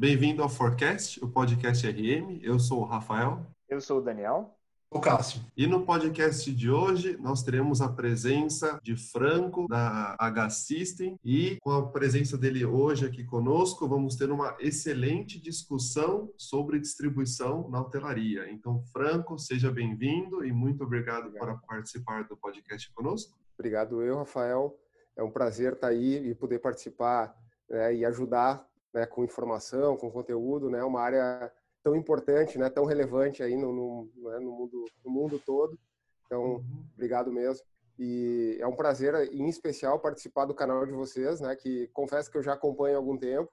bem-vindo ao Forecast, o podcast RM. Eu sou o Rafael. Eu sou o Daniel. O Cássio. E no podcast de hoje nós teremos a presença de Franco da H-System e com a presença dele hoje aqui conosco vamos ter uma excelente discussão sobre distribuição na hotelaria. Então, Franco, seja bem-vindo e muito obrigado, obrigado. por participar do podcast conosco. Obrigado eu, Rafael. É um prazer estar aí e poder participar né, e ajudar né, com informação, com conteúdo, né, uma área tão importante, né, tão relevante aí no, no, né, no, mundo, no mundo todo. Então, uhum. obrigado mesmo. E é um prazer, em especial, participar do canal de vocês, né, que confesso que eu já acompanho há algum tempo,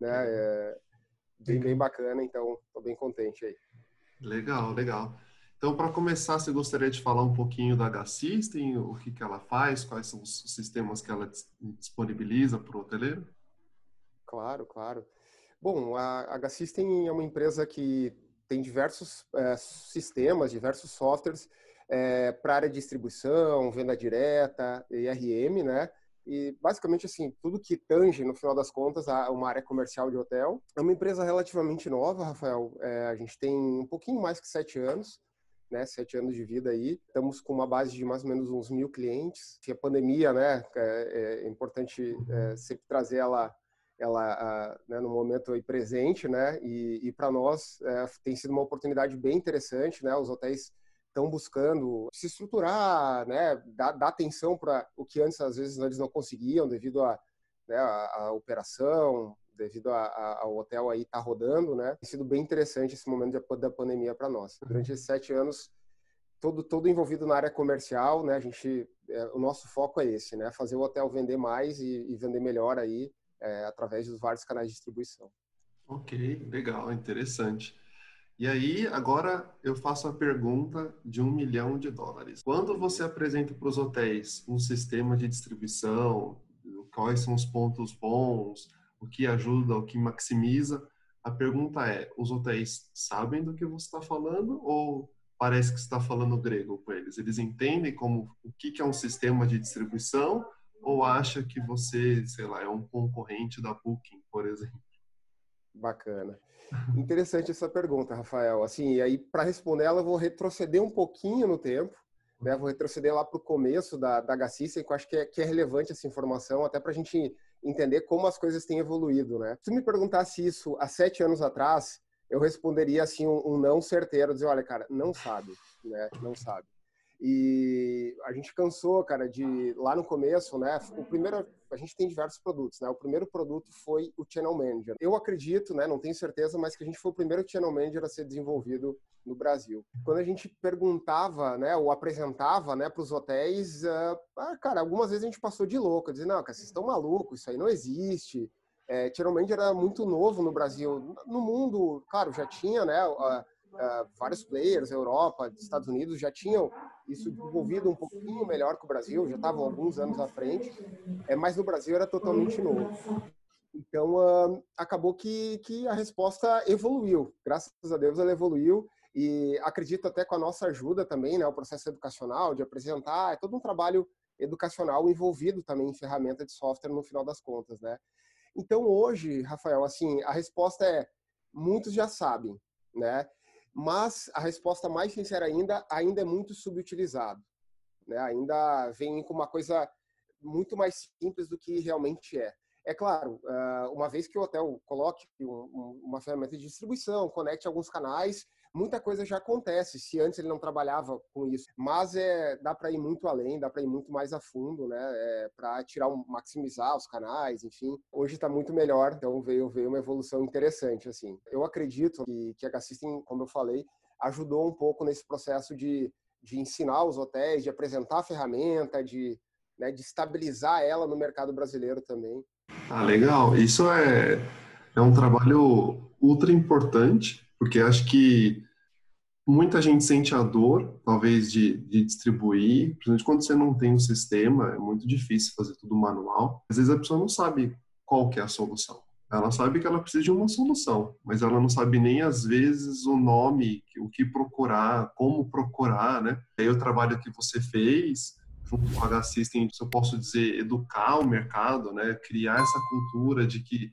né, uhum. é bem, bem bacana, então estou bem contente aí. Legal, legal. Então, para começar, você gostaria de falar um pouquinho da H-System, o que, que ela faz, quais são os sistemas que ela disponibiliza para o hoteleiro? Claro, claro. Bom, a H-System é uma empresa que tem diversos é, sistemas, diversos softwares é, para área de distribuição, venda direta, IRM, né? E basicamente assim, tudo que tange, no final das contas, a uma área comercial de hotel. É uma empresa relativamente nova, Rafael. É, a gente tem um pouquinho mais que sete anos. Né, sete anos de vida aí. Estamos com uma base de mais ou menos uns mil clientes. E a pandemia, né, é, é importante é, sempre trazer ela ela né, no momento aí presente, né? E, e para nós é, tem sido uma oportunidade bem interessante, né? Os hotéis estão buscando se estruturar, né? Dar, dar atenção para o que antes às vezes eles não conseguiam devido a, né, a, operação, devido a, a, ao hotel aí estar tá rodando, né? Tem sido bem interessante esse momento da pandemia para nós. Durante esses sete anos todo todo envolvido na área comercial, né? A gente é, o nosso foco é esse, né? Fazer o hotel vender mais e, e vender melhor aí é, através dos vários canais de distribuição. Ok, legal, interessante. E aí, agora eu faço a pergunta de um milhão de dólares. Quando você apresenta para os hotéis um sistema de distribuição, quais são os pontos bons, o que ajuda, o que maximiza, a pergunta é: os hotéis sabem do que você está falando ou parece que está falando grego com eles? Eles entendem como o que é um sistema de distribuição ou acha que você, sei lá, é um concorrente da Booking, por exemplo? Bacana. Interessante essa pergunta, Rafael. Assim, e aí para responder ela, eu vou retroceder um pouquinho no tempo, né? Vou retroceder lá para o começo da, da Gacicia, que eu acho que é, que é relevante essa informação, até para a gente entender como as coisas têm evoluído, né? Se me perguntasse isso há sete anos atrás, eu responderia assim um, um não certeiro, dizer, olha, cara, não sabe, né? Não sabe. E a gente cansou, cara, de lá no começo, né? O primeiro, a gente tem diversos produtos, né? O primeiro produto foi o Channel Manager. Eu acredito, né? Não tenho certeza, mas que a gente foi o primeiro Channel Manager a ser desenvolvido no Brasil. Quando a gente perguntava, né? Ou apresentava, né? Para os hotéis, uh, ah, cara, algumas vezes a gente passou de louco, dizendo, não, cara, vocês estão malucos, isso aí não existe. É, Channel Manager era muito novo no Brasil. No mundo, claro, já tinha, né? Uh, uh, vários players, Europa, Estados Unidos, já tinham isso desenvolvido um pouquinho melhor que o Brasil, já estavam alguns anos à frente, é, mas no Brasil era totalmente novo. Então, uh, acabou que, que a resposta evoluiu. Graças a Deus ela evoluiu e acredito até com a nossa ajuda também, né, o processo educacional, de apresentar, é todo um trabalho educacional envolvido também em ferramenta de software no final das contas, né? Então, hoje, Rafael, assim, a resposta é muitos já sabem, né? Mas a resposta mais sincera ainda, ainda é muito subutilizado. Né? Ainda vem com uma coisa muito mais simples do que realmente é. É claro, ah, uma vez que o hotel coloque uma ferramenta de distribuição, conecte alguns canais, muita coisa já acontece, se antes ele não trabalhava com isso. Mas é, dá para ir muito além, dá para ir muito mais a fundo, né? É, para tirar, maximizar os canais, enfim. Hoje está muito melhor, então veio, veio uma evolução interessante, assim. Eu acredito que, que a Gassystem, como eu falei, ajudou um pouco nesse processo de, de ensinar os hotéis, de apresentar a ferramenta, de, né, de estabilizar ela no mercado brasileiro também. Ah, legal. Isso é, é um trabalho ultra importante porque acho que muita gente sente a dor, talvez, de, de distribuir, principalmente quando você não tem um sistema, é muito difícil fazer tudo manual. Às vezes a pessoa não sabe qual que é a solução. Ela sabe que ela precisa de uma solução, mas ela não sabe nem às vezes o nome, o que procurar, como procurar, né? Aí o trabalho que você fez junto com a H-System, se eu posso dizer, educar o mercado, né? Criar essa cultura de que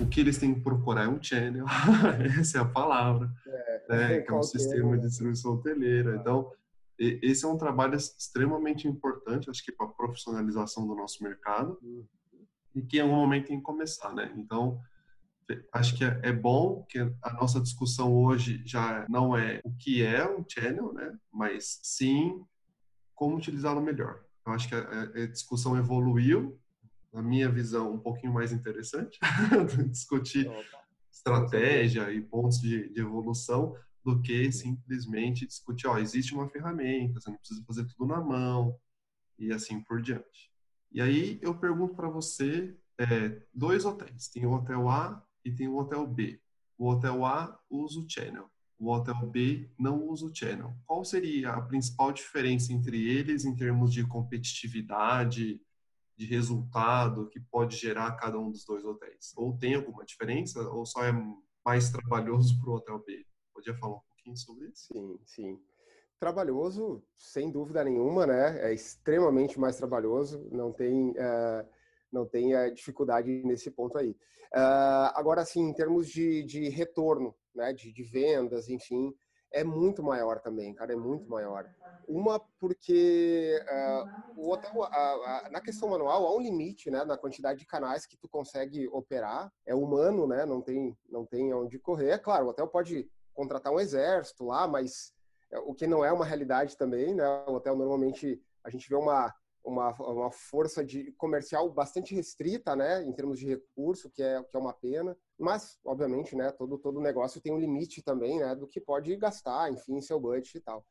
o que eles têm que procurar é um channel, essa é a palavra, é, né, que é um sistema de distribuição hoteleira. Então, esse é um trabalho extremamente importante, acho que para a profissionalização do nosso mercado, uhum. e que em algum momento tem que começar, né? Então, acho que é, é, bom que a nossa discussão hoje já não é o que é um channel, né? Mas sim como utilizá-lo melhor. Eu acho que a, a, discussão evoluiu, na minha visão, um pouquinho mais interessante, discutir estratégia e pontos de, de evolução, do que simplesmente discutir, ó, existe uma ferramenta, você não precisa fazer tudo na mão e assim por diante. E aí eu pergunto para você, é, dois hotéis, tem o hotel A e tem o hotel B. O hotel A usa o channel, o hotel B não usa o channel. Qual seria a principal diferença entre eles em termos de competitividade, de resultado que pode gerar cada um dos dois hotéis? Ou tem alguma diferença ou só é mais trabalhoso para o hotel B? Podia falar um pouquinho sobre isso? Sim, sim. Trabalhoso, sem dúvida nenhuma, né? É extremamente mais trabalhoso, não tem, uh, não tem uh, dificuldade nesse ponto aí. Uh, agora, sim, em termos de, de retorno, né? De, de vendas, enfim, é muito maior também, cara, é muito maior. Uma porque uh, o hotel, na questão manual há um limite, né, na quantidade de canais que tu consegue operar. É humano, né, não tem, não tem onde correr. É claro, o hotel pode contratar um exército lá, mas é, o que não é uma realidade também, né? O hotel normalmente a gente vê uma uma, uma força de comercial bastante restrita, né, em termos de recurso, que é que é uma pena. Mas, obviamente, né, todo todo negócio tem um limite também, né, do que pode gastar, enfim, seu budget e tal.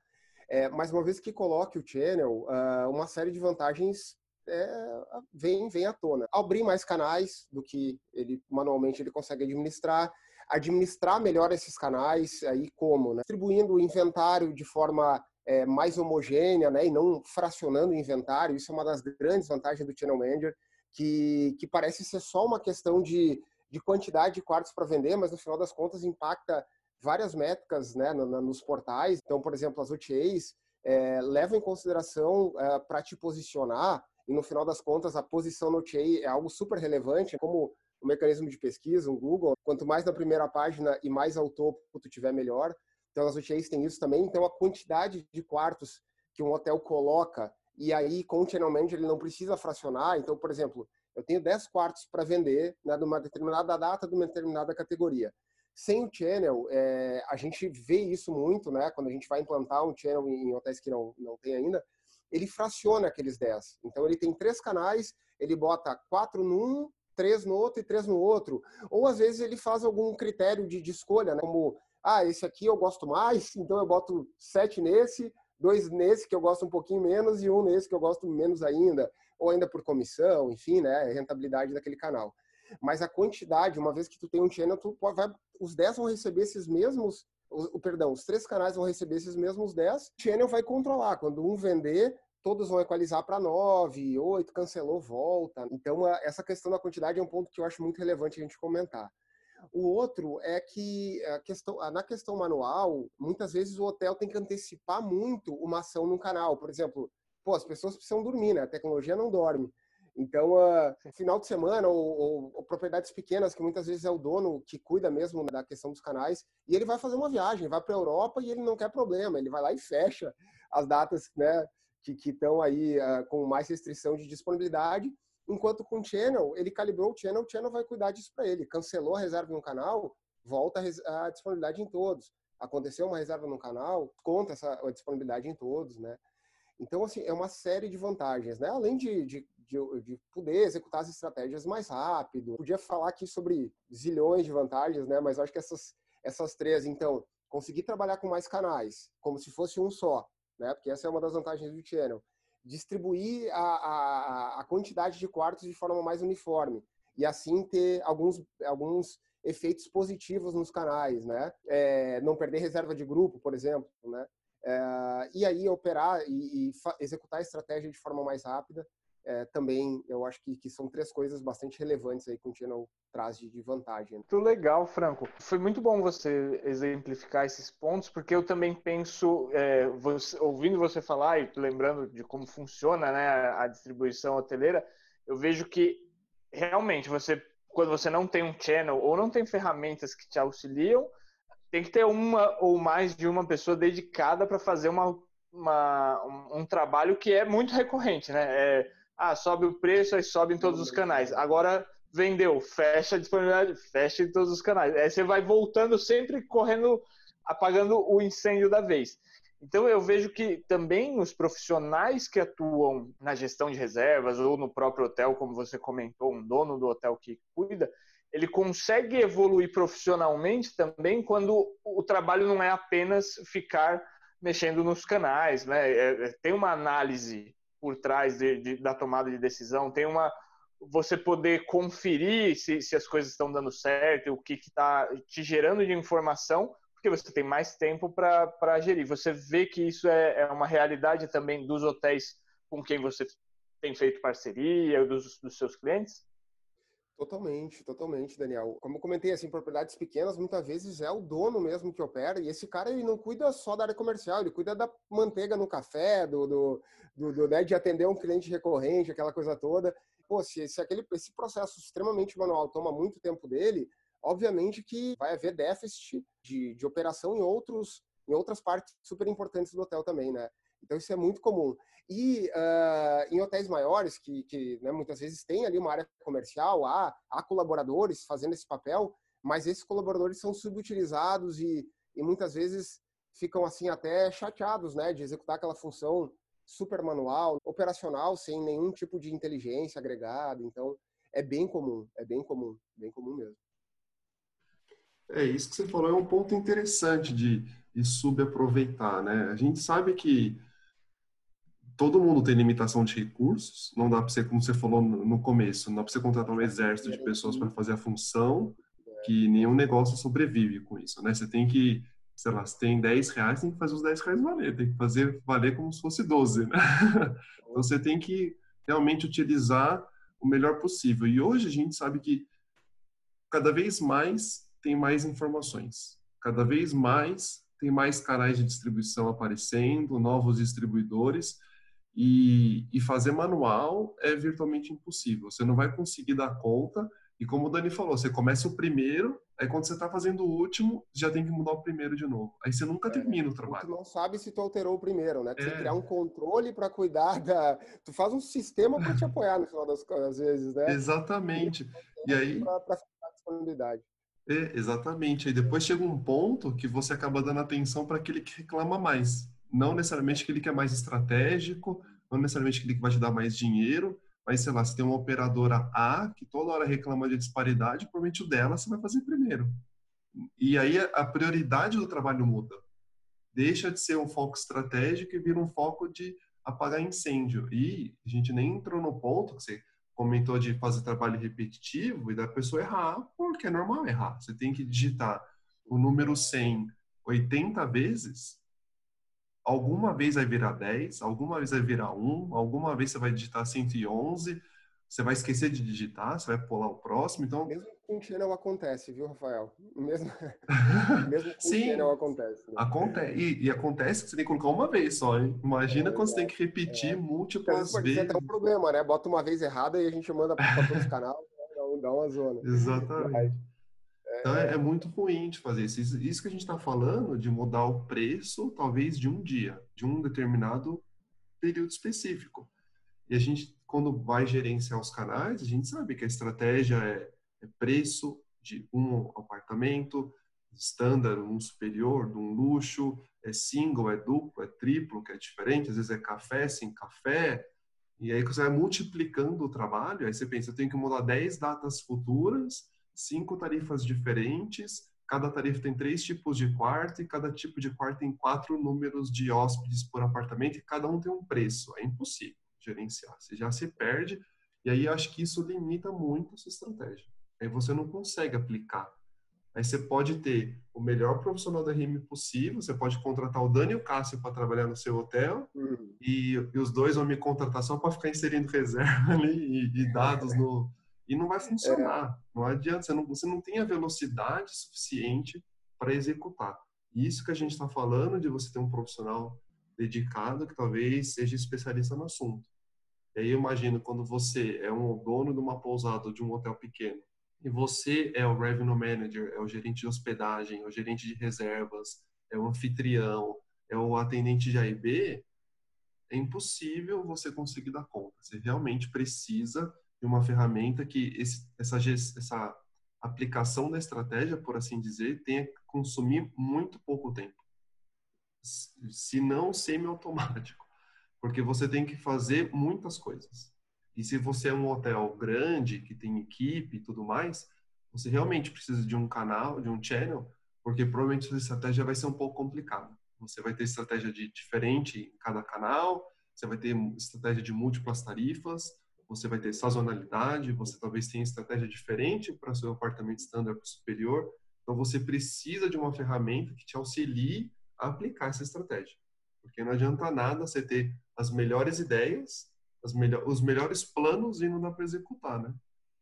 É, mas uma vez que coloque o channel, uh, uma série de vantagens é, vem vem à tona. Abrir mais canais do que ele manualmente ele consegue administrar, administrar melhor esses canais, aí como? Né? Distribuindo o inventário de forma é, mais homogênea, né, e não fracionando o inventário, isso é uma das grandes vantagens do Channel Manager, que, que parece ser só uma questão de, de quantidade de quartos para vender, mas no final das contas impacta várias métricas né, no, no, nos portais. Então, por exemplo, as OTAs é, levam em consideração é, para te posicionar, e no final das contas a posição no OTA é algo super relevante, como o mecanismo de pesquisa, um Google, quanto mais na primeira página e mais ao topo tu tiver, melhor. Então, as OTAs têm isso também. Então, a quantidade de quartos que um hotel coloca, e aí, com o Channel Manager, ele não precisa fracionar. Então, por exemplo, eu tenho 10 quartos para vender né, de uma determinada data, de uma determinada categoria. Sem o channel, é, a gente vê isso muito, né? Quando a gente vai implantar um channel em hotéis que não, não tem ainda, ele fraciona aqueles 10. Então, ele tem três canais, ele bota quatro num, três no outro e três no outro. Ou às vezes ele faz algum critério de, de escolha, né? como ah, esse aqui eu gosto mais, então eu boto sete nesse, dois nesse que eu gosto um pouquinho menos e um nesse que eu gosto menos ainda, ou ainda por comissão, enfim, né, rentabilidade daquele canal. Mas a quantidade, uma vez que tu tem um channel, tu vai, os 10 vão receber esses mesmos, o, perdão, os três canais vão receber esses mesmos 10, o channel vai controlar. Quando um vender, todos vão equalizar para 9, 8, cancelou, volta. Então, essa questão da quantidade é um ponto que eu acho muito relevante a gente comentar. O outro é que a questão, na questão manual, muitas vezes o hotel tem que antecipar muito uma ação no canal. Por exemplo, pô, as pessoas precisam dormir, né? A tecnologia não dorme. Então, uh, final de semana ou, ou, ou, propriedades pequenas, que muitas vezes é o dono que cuida mesmo da questão dos canais, e ele vai fazer uma viagem, vai para a Europa e ele não quer problema, ele vai lá e fecha as datas, né? que estão aí uh, com mais restrição de disponibilidade, enquanto com o channel, ele calibrou o channel, o channel vai cuidar disso para ele. Cancelou a reserva no canal, volta a, disponibilidade em todos. Aconteceu uma reserva no canal, conta essa a disponibilidade em todos, né? Então, assim, é uma série de vantagens, né? Além de, de, de, de poder executar as estratégias mais rápido. Podia falar aqui sobre zilhões de vantagens, né? Mas acho que essas, essas três, então, conseguir trabalhar com mais canais, como se fosse um só, né? Porque essa é uma das vantagens do channel. Distribuir a, a, a quantidade de quartos de forma mais uniforme e assim ter alguns, alguns efeitos positivos nos canais, né? É, não perder reserva de grupo, por exemplo, né? É, e aí operar e, e executar a estratégia de forma mais rápida é, também eu acho que, que, são três coisas bastante relevantes aí que o Channel traz de, de vantagem. Muito legal, Franco. Foi muito bom você exemplificar esses pontos, porque eu também penso, é, você, ouvindo você falar e lembrando de como funciona né, a distribuição hoteleira, eu vejo que realmente você quando você não tem um channel ou não tem ferramentas que te auxiliam, tem que ter uma ou mais de uma pessoa dedicada para fazer uma, uma, um, um, trabalho que é muito recorrente, né? É, ah, sobe o preço, aí sobe em todos os canais. Agora vendeu, fecha a disponibilidade, fecha em todos os canais. Aí você vai voltando sempre correndo, apagando o incêndio da vez. Então eu vejo que também os profissionais que atuam na gestão de reservas ou no próprio hotel, como você comentou, um dono do hotel que cuida, ele consegue evoluir profissionalmente também quando o trabalho não é apenas ficar mexendo nos canais, né? É, é tem uma análise por trás de, de, da tomada de decisão, tem uma você poder conferir se, se as coisas estão dando certo, o que está te gerando de informação porque você tem mais tempo para gerir. Você vê que isso é, é, uma realidade também dos hotéis com quem você tem feito parceria, dos, dos seus clientes? Totalmente, totalmente, Daniel. Como eu comentei, assim, propriedades pequenas, muitas vezes é o dono mesmo que opera, e esse cara ele não cuida só da área comercial, ele cuida da manteiga no café, do, do, do, do né, de atender um cliente recorrente, aquela coisa toda. Pô, se, se aquele, esse processo extremamente manual toma muito tempo dele, obviamente que vai haver déficit de, de operação em, outros, em outras partes super importantes do hotel também, né? Então isso é muito comum. E uh, em hotéis maiores, que, que né, muitas vezes tem ali uma área comercial, há, há colaboradores fazendo esse papel, mas esses colaboradores são subutilizados e, e muitas vezes ficam assim até chateados, né, de executar aquela função super manual, operacional, sem nenhum tipo de inteligência agregada. Então é bem comum, é bem comum, bem comum mesmo. É, isso que você falou é um ponto interessante de, de subaproveitar, né? A gente sabe que todo mundo tem limitação de recursos, não dá para você, como você falou no começo, não dá para você contratar um exército de pessoas para fazer a função, que nenhum negócio sobrevive com isso, né? Você tem que, sei lá, se tem 10 reais, tem que fazer os 10 reais valer, tem que fazer valer como se fosse 12, né? Então você tem que realmente utilizar o melhor possível. E hoje a gente sabe que cada vez mais tem mais informações. Cada vez mais tem mais canais de distribuição aparecendo, novos distribuidores, e, e, fazer manual é virtualmente impossível. Você não vai conseguir dar conta. E como o Dani falou, você começa o primeiro, aí quando você está fazendo o último, já tem que mudar o primeiro de novo. Aí você nunca é, termina o trabalho. Tu não sabe se tu alterou o primeiro, né? Tu é. tem que criar um controle para cuidar da. Tu faz um sistema para te apoiar no final das, das vezes, né? Exatamente. E, e aí. Para disponibilidade. É, exatamente. Aí depois chega um ponto que você acaba dando atenção para aquele que reclama mais. Não necessariamente aquele que é mais estratégico, não necessariamente aquele que vai te dar mais dinheiro, mas sei lá, se tem uma operadora A que toda hora reclama de disparidade, provavelmente o dela você vai fazer primeiro. E aí a prioridade do trabalho muda. Deixa de ser um foco estratégico e vira um foco de apagar incêndio. E a gente nem entrou no ponto que você comentou de fazer trabalho repetitivo e da pessoa errar, porque é normal errar. Você tem que digitar o número 100 80 vezes, alguma vez vai virar 10, alguma vez vai virar 1, alguma vez você vai digitar 111, você vai esquecer de digitar, você vai pular o próximo, então... Mesmo com o channel acontece, viu, Rafael? Mesmo, mesmo com Sim, channel acontece. Né? Acontece, e, e, acontece que você tem que colocar uma vez só, hein? Imagina é, quando você tem que repetir é. múltiplas vezes. Ser até um problema, né? Bota uma vez errada e a gente manda para todos os canais, né? dá uma zona. Exatamente. Então é, é, muito ruim de fazer isso. Isso que a gente está falando de mudar o preço, talvez de um dia, de um determinado período específico. E a gente quando vai gerenciar os canais, a gente sabe que a estratégia é, é preço de um apartamento, standard, um superior, de um luxo, é single, é duplo, é triplo, que é diferente, às vezes é café, sem café, e aí você vai multiplicando o trabalho, aí você pensa, eu tenho que mudar 10 datas futuras, cinco tarifas diferentes, cada tarifa tem três tipos de quarto, e cada tipo de quarto tem quatro números de hóspedes por apartamento, e cada um tem um preço, é impossível gerenciar. Você já se perde e aí acho que isso limita muito a sua estratégia. Aí você não consegue aplicar. Aí você pode ter o melhor profissional da RM possível, você pode contratar o Dani e o Cássio para trabalhar no seu hotel uhum. e, e, os dois vão me contratar só para ficar inserindo reserva ali e, e dados no... E não vai funcionar. É. Não adianta, você não, você não tem a velocidade suficiente para executar. Isso que a gente está falando de você ter um profissional dedicado que talvez seja especialista no assunto. E aí eu imagino quando você é um dono de uma pousada ou de um hotel pequeno e você é o revenue manager, é o gerente de hospedagem, é o gerente de reservas, é o anfitrião, é o atendente de A e B, é impossível você conseguir dar conta. Você realmente precisa de uma ferramenta que esse, essa, essa aplicação da estratégia, por assim dizer, tenha que consumir muito pouco tempo. Se não semi-automático. Porque você tem que fazer muitas coisas. E se você é um hotel grande, que tem equipe e tudo mais, você realmente precisa de um canal, de um channel, porque provavelmente sua estratégia vai ser um pouco complicada. Você vai ter estratégia de diferente em cada canal, você vai ter estratégia de múltiplas tarifas, você vai ter sazonalidade, você talvez tenha estratégia diferente para seu apartamento standard superior. Então você precisa de uma ferramenta que te auxilie a aplicar essa estratégia. Porque não adianta nada você ter as melhores ideias as os melhores planos e não dá para executar, né?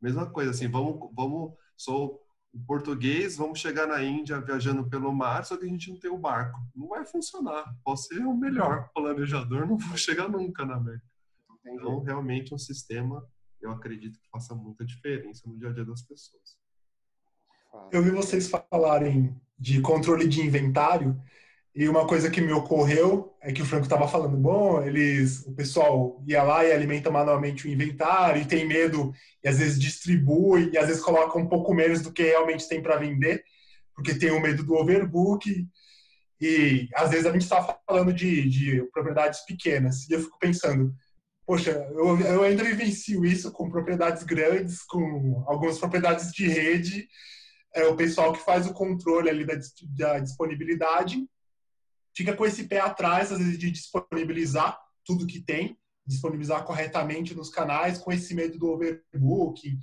Mesma coisa, assim, vamos, vamos, sou português, vamos chegar na Índia viajando pelo mar, só que a gente não tem o barco. Não vai funcionar. Posso ser o melhor planejador, não vou chegar nunca na América. Então, realmente, um sistema, eu acredito que faça muita diferença no dia a dia das pessoas. Eu vi vocês falarem de controle de inventário e uma coisa que me ocorreu é que o Franco estava falando, bom, eles, o pessoal ia lá e alimenta manualmente o inventário e tem medo e às vezes distribui e às vezes coloca um pouco menos do que realmente tem para vender, porque tem o medo do overbook e às vezes a gente está falando de, de, propriedades pequenas e eu fico pensando, poxa, eu, eu ainda vivencio isso com propriedades grandes, com algumas propriedades de rede, é o pessoal que faz o controle ali da, da disponibilidade fica com esse pé atrás, às vezes, de disponibilizar tudo que tem, disponibilizar corretamente nos canais, com esse medo do overbooking.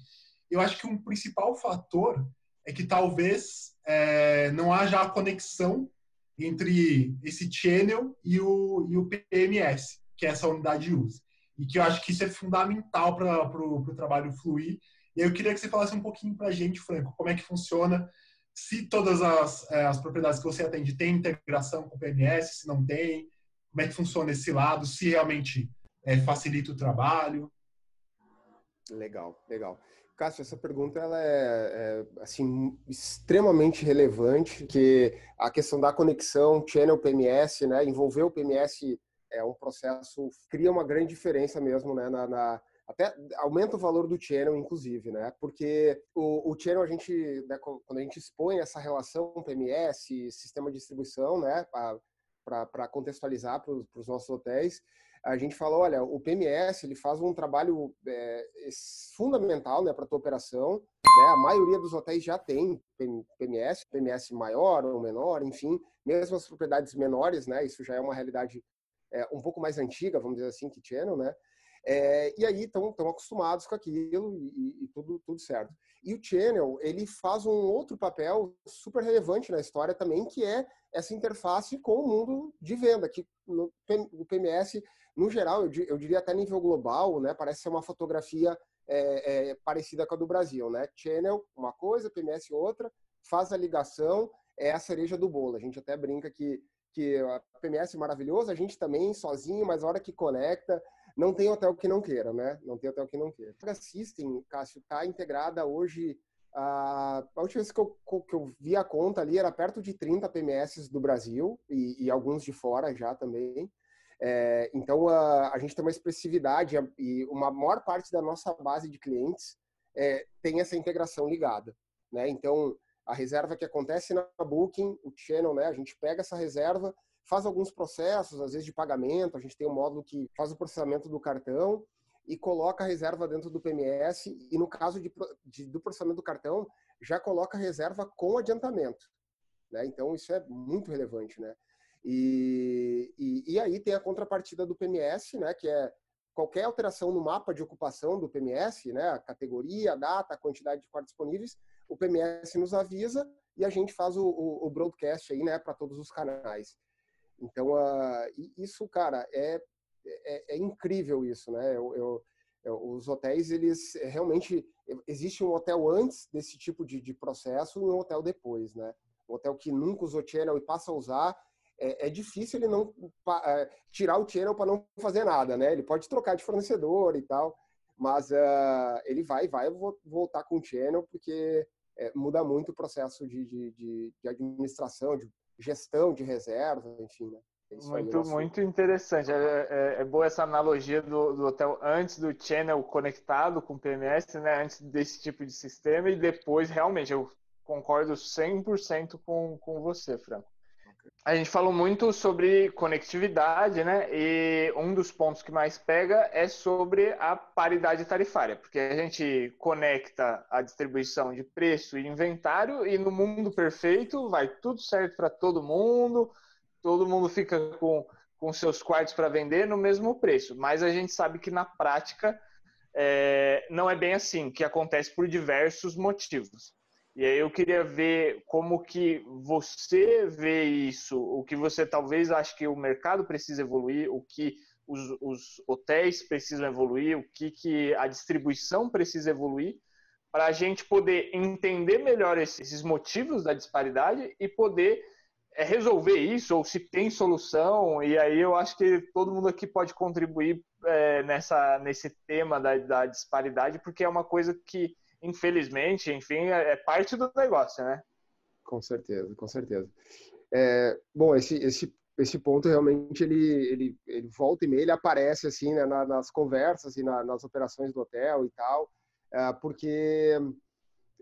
Eu acho que um principal fator é que talvez é, não haja a conexão entre esse channel e o, e o PMS, que é essa unidade de uso. E que eu acho que isso é fundamental para o trabalho fluir. E eu queria que você falasse um pouquinho para a gente, Franco, como é que funciona se todas as, é, as propriedades que você atende têm integração com o PMS, se não tem, como é que funciona esse lado, se realmente é, facilita o trabalho. Legal, legal. Cássio, essa pergunta ela é, é, assim extremamente relevante, que a questão da conexão channel PMS, né, envolver o PMS é um processo cria uma grande diferença mesmo, né, na, na até aumenta o valor do channel, inclusive, né? Porque o, o channel, a gente, né, quando a gente expõe essa relação PMS, sistema de distribuição, né, para contextualizar para os nossos hotéis, a gente fala, olha, o PMS ele faz um trabalho é, fundamental né, para a tua operação. Né? A maioria dos hotéis já tem PMS, PMS maior ou menor, enfim, mesmo as propriedades menores, né? Isso já é uma realidade é, um pouco mais antiga, vamos dizer assim, que channel, né? É, e aí estão acostumados com aquilo e, e, tudo, tudo certo. E o Channel, ele faz um outro papel super relevante na história também, que é essa interface com o mundo de venda, que no, o PMS, no geral, eu, eu, diria até nível global, né, parece ser uma fotografia é, é, parecida com a do Brasil, né? Channel, uma coisa, PMS outra, faz a ligação, é a cereja do bolo. A gente até brinca que, que a PMS é maravilhoso, a gente também sozinho, mas a hora que conecta, não tem hotel que não queira, né? Não tem hotel que não queira. A System, Cássio, está integrada hoje. A, a última vez que eu, que eu vi a conta ali era perto de 30 PMS do Brasil e, e alguns de fora já também. É, então a, a, gente tem uma expressividade e uma maior parte da nossa base de clientes é, tem essa integração ligada. Né? Então a reserva que acontece na Booking, o channel, né? A gente pega essa reserva, faz alguns processos, às vezes de pagamento, a gente tem um módulo que faz o processamento do cartão e coloca a reserva dentro do PMS e no caso de, de, do processamento do cartão, já coloca a reserva com adiantamento. Né? Então, isso é muito relevante. Né? E, e, e, aí tem a contrapartida do PMS, né? que é qualquer alteração no mapa de ocupação do PMS, né? a categoria, a data, a quantidade de quartos disponíveis, o PMS nos avisa e a gente faz o, o, o broadcast aí, né, para todos os canais. Então, uh, isso, cara, é, é, é, incrível isso, né? Eu, eu, eu, os hotéis, eles realmente... Existe um hotel antes desse tipo de, de processo e um hotel depois, né? Um hotel que nunca usou channel e passa a usar, é, é difícil ele não pa, é, tirar o channel para não fazer nada, né? Ele pode trocar de fornecedor e tal, Mas uh, ele vai, vai voltar com o channel, porque é, muda muito o processo de, de, de, de, administração, de gestão de reserva, enfim, né? Muito, muito interessante. É, é, é, boa essa analogia do, do, hotel antes do channel conectado com o PMS, né? Antes desse tipo de sistema e depois, realmente, eu concordo 100% com, com você, Franco. A gente falou muito sobre conectividade, né? E um dos pontos que mais pega é sobre a paridade tarifária, porque a gente conecta a distribuição de preço e inventário e no mundo perfeito vai tudo certo para todo mundo, todo mundo fica com, com seus quartos para vender no mesmo preço. Mas a gente sabe que na prática é, não é bem assim, que acontece por diversos motivos. E aí eu queria ver como que você vê isso, o que você talvez acha que o mercado precisa evoluir, o que os, os hotéis precisam evoluir, o que, que a distribuição precisa evoluir, para a gente poder entender melhor esses motivos da disparidade e poder é, resolver isso, ou se tem solução, e aí eu acho que todo mundo aqui pode contribuir é, nessa, nesse tema da, da disparidade, porque é uma coisa que infelizmente, enfim, é, é parte do negócio, né? Com certeza, com certeza. É, bom, esse, esse, esse ponto realmente ele, ele, ele volta e meia, ele aparece assim né, nas conversas e na, nas operações do hotel e tal, é, porque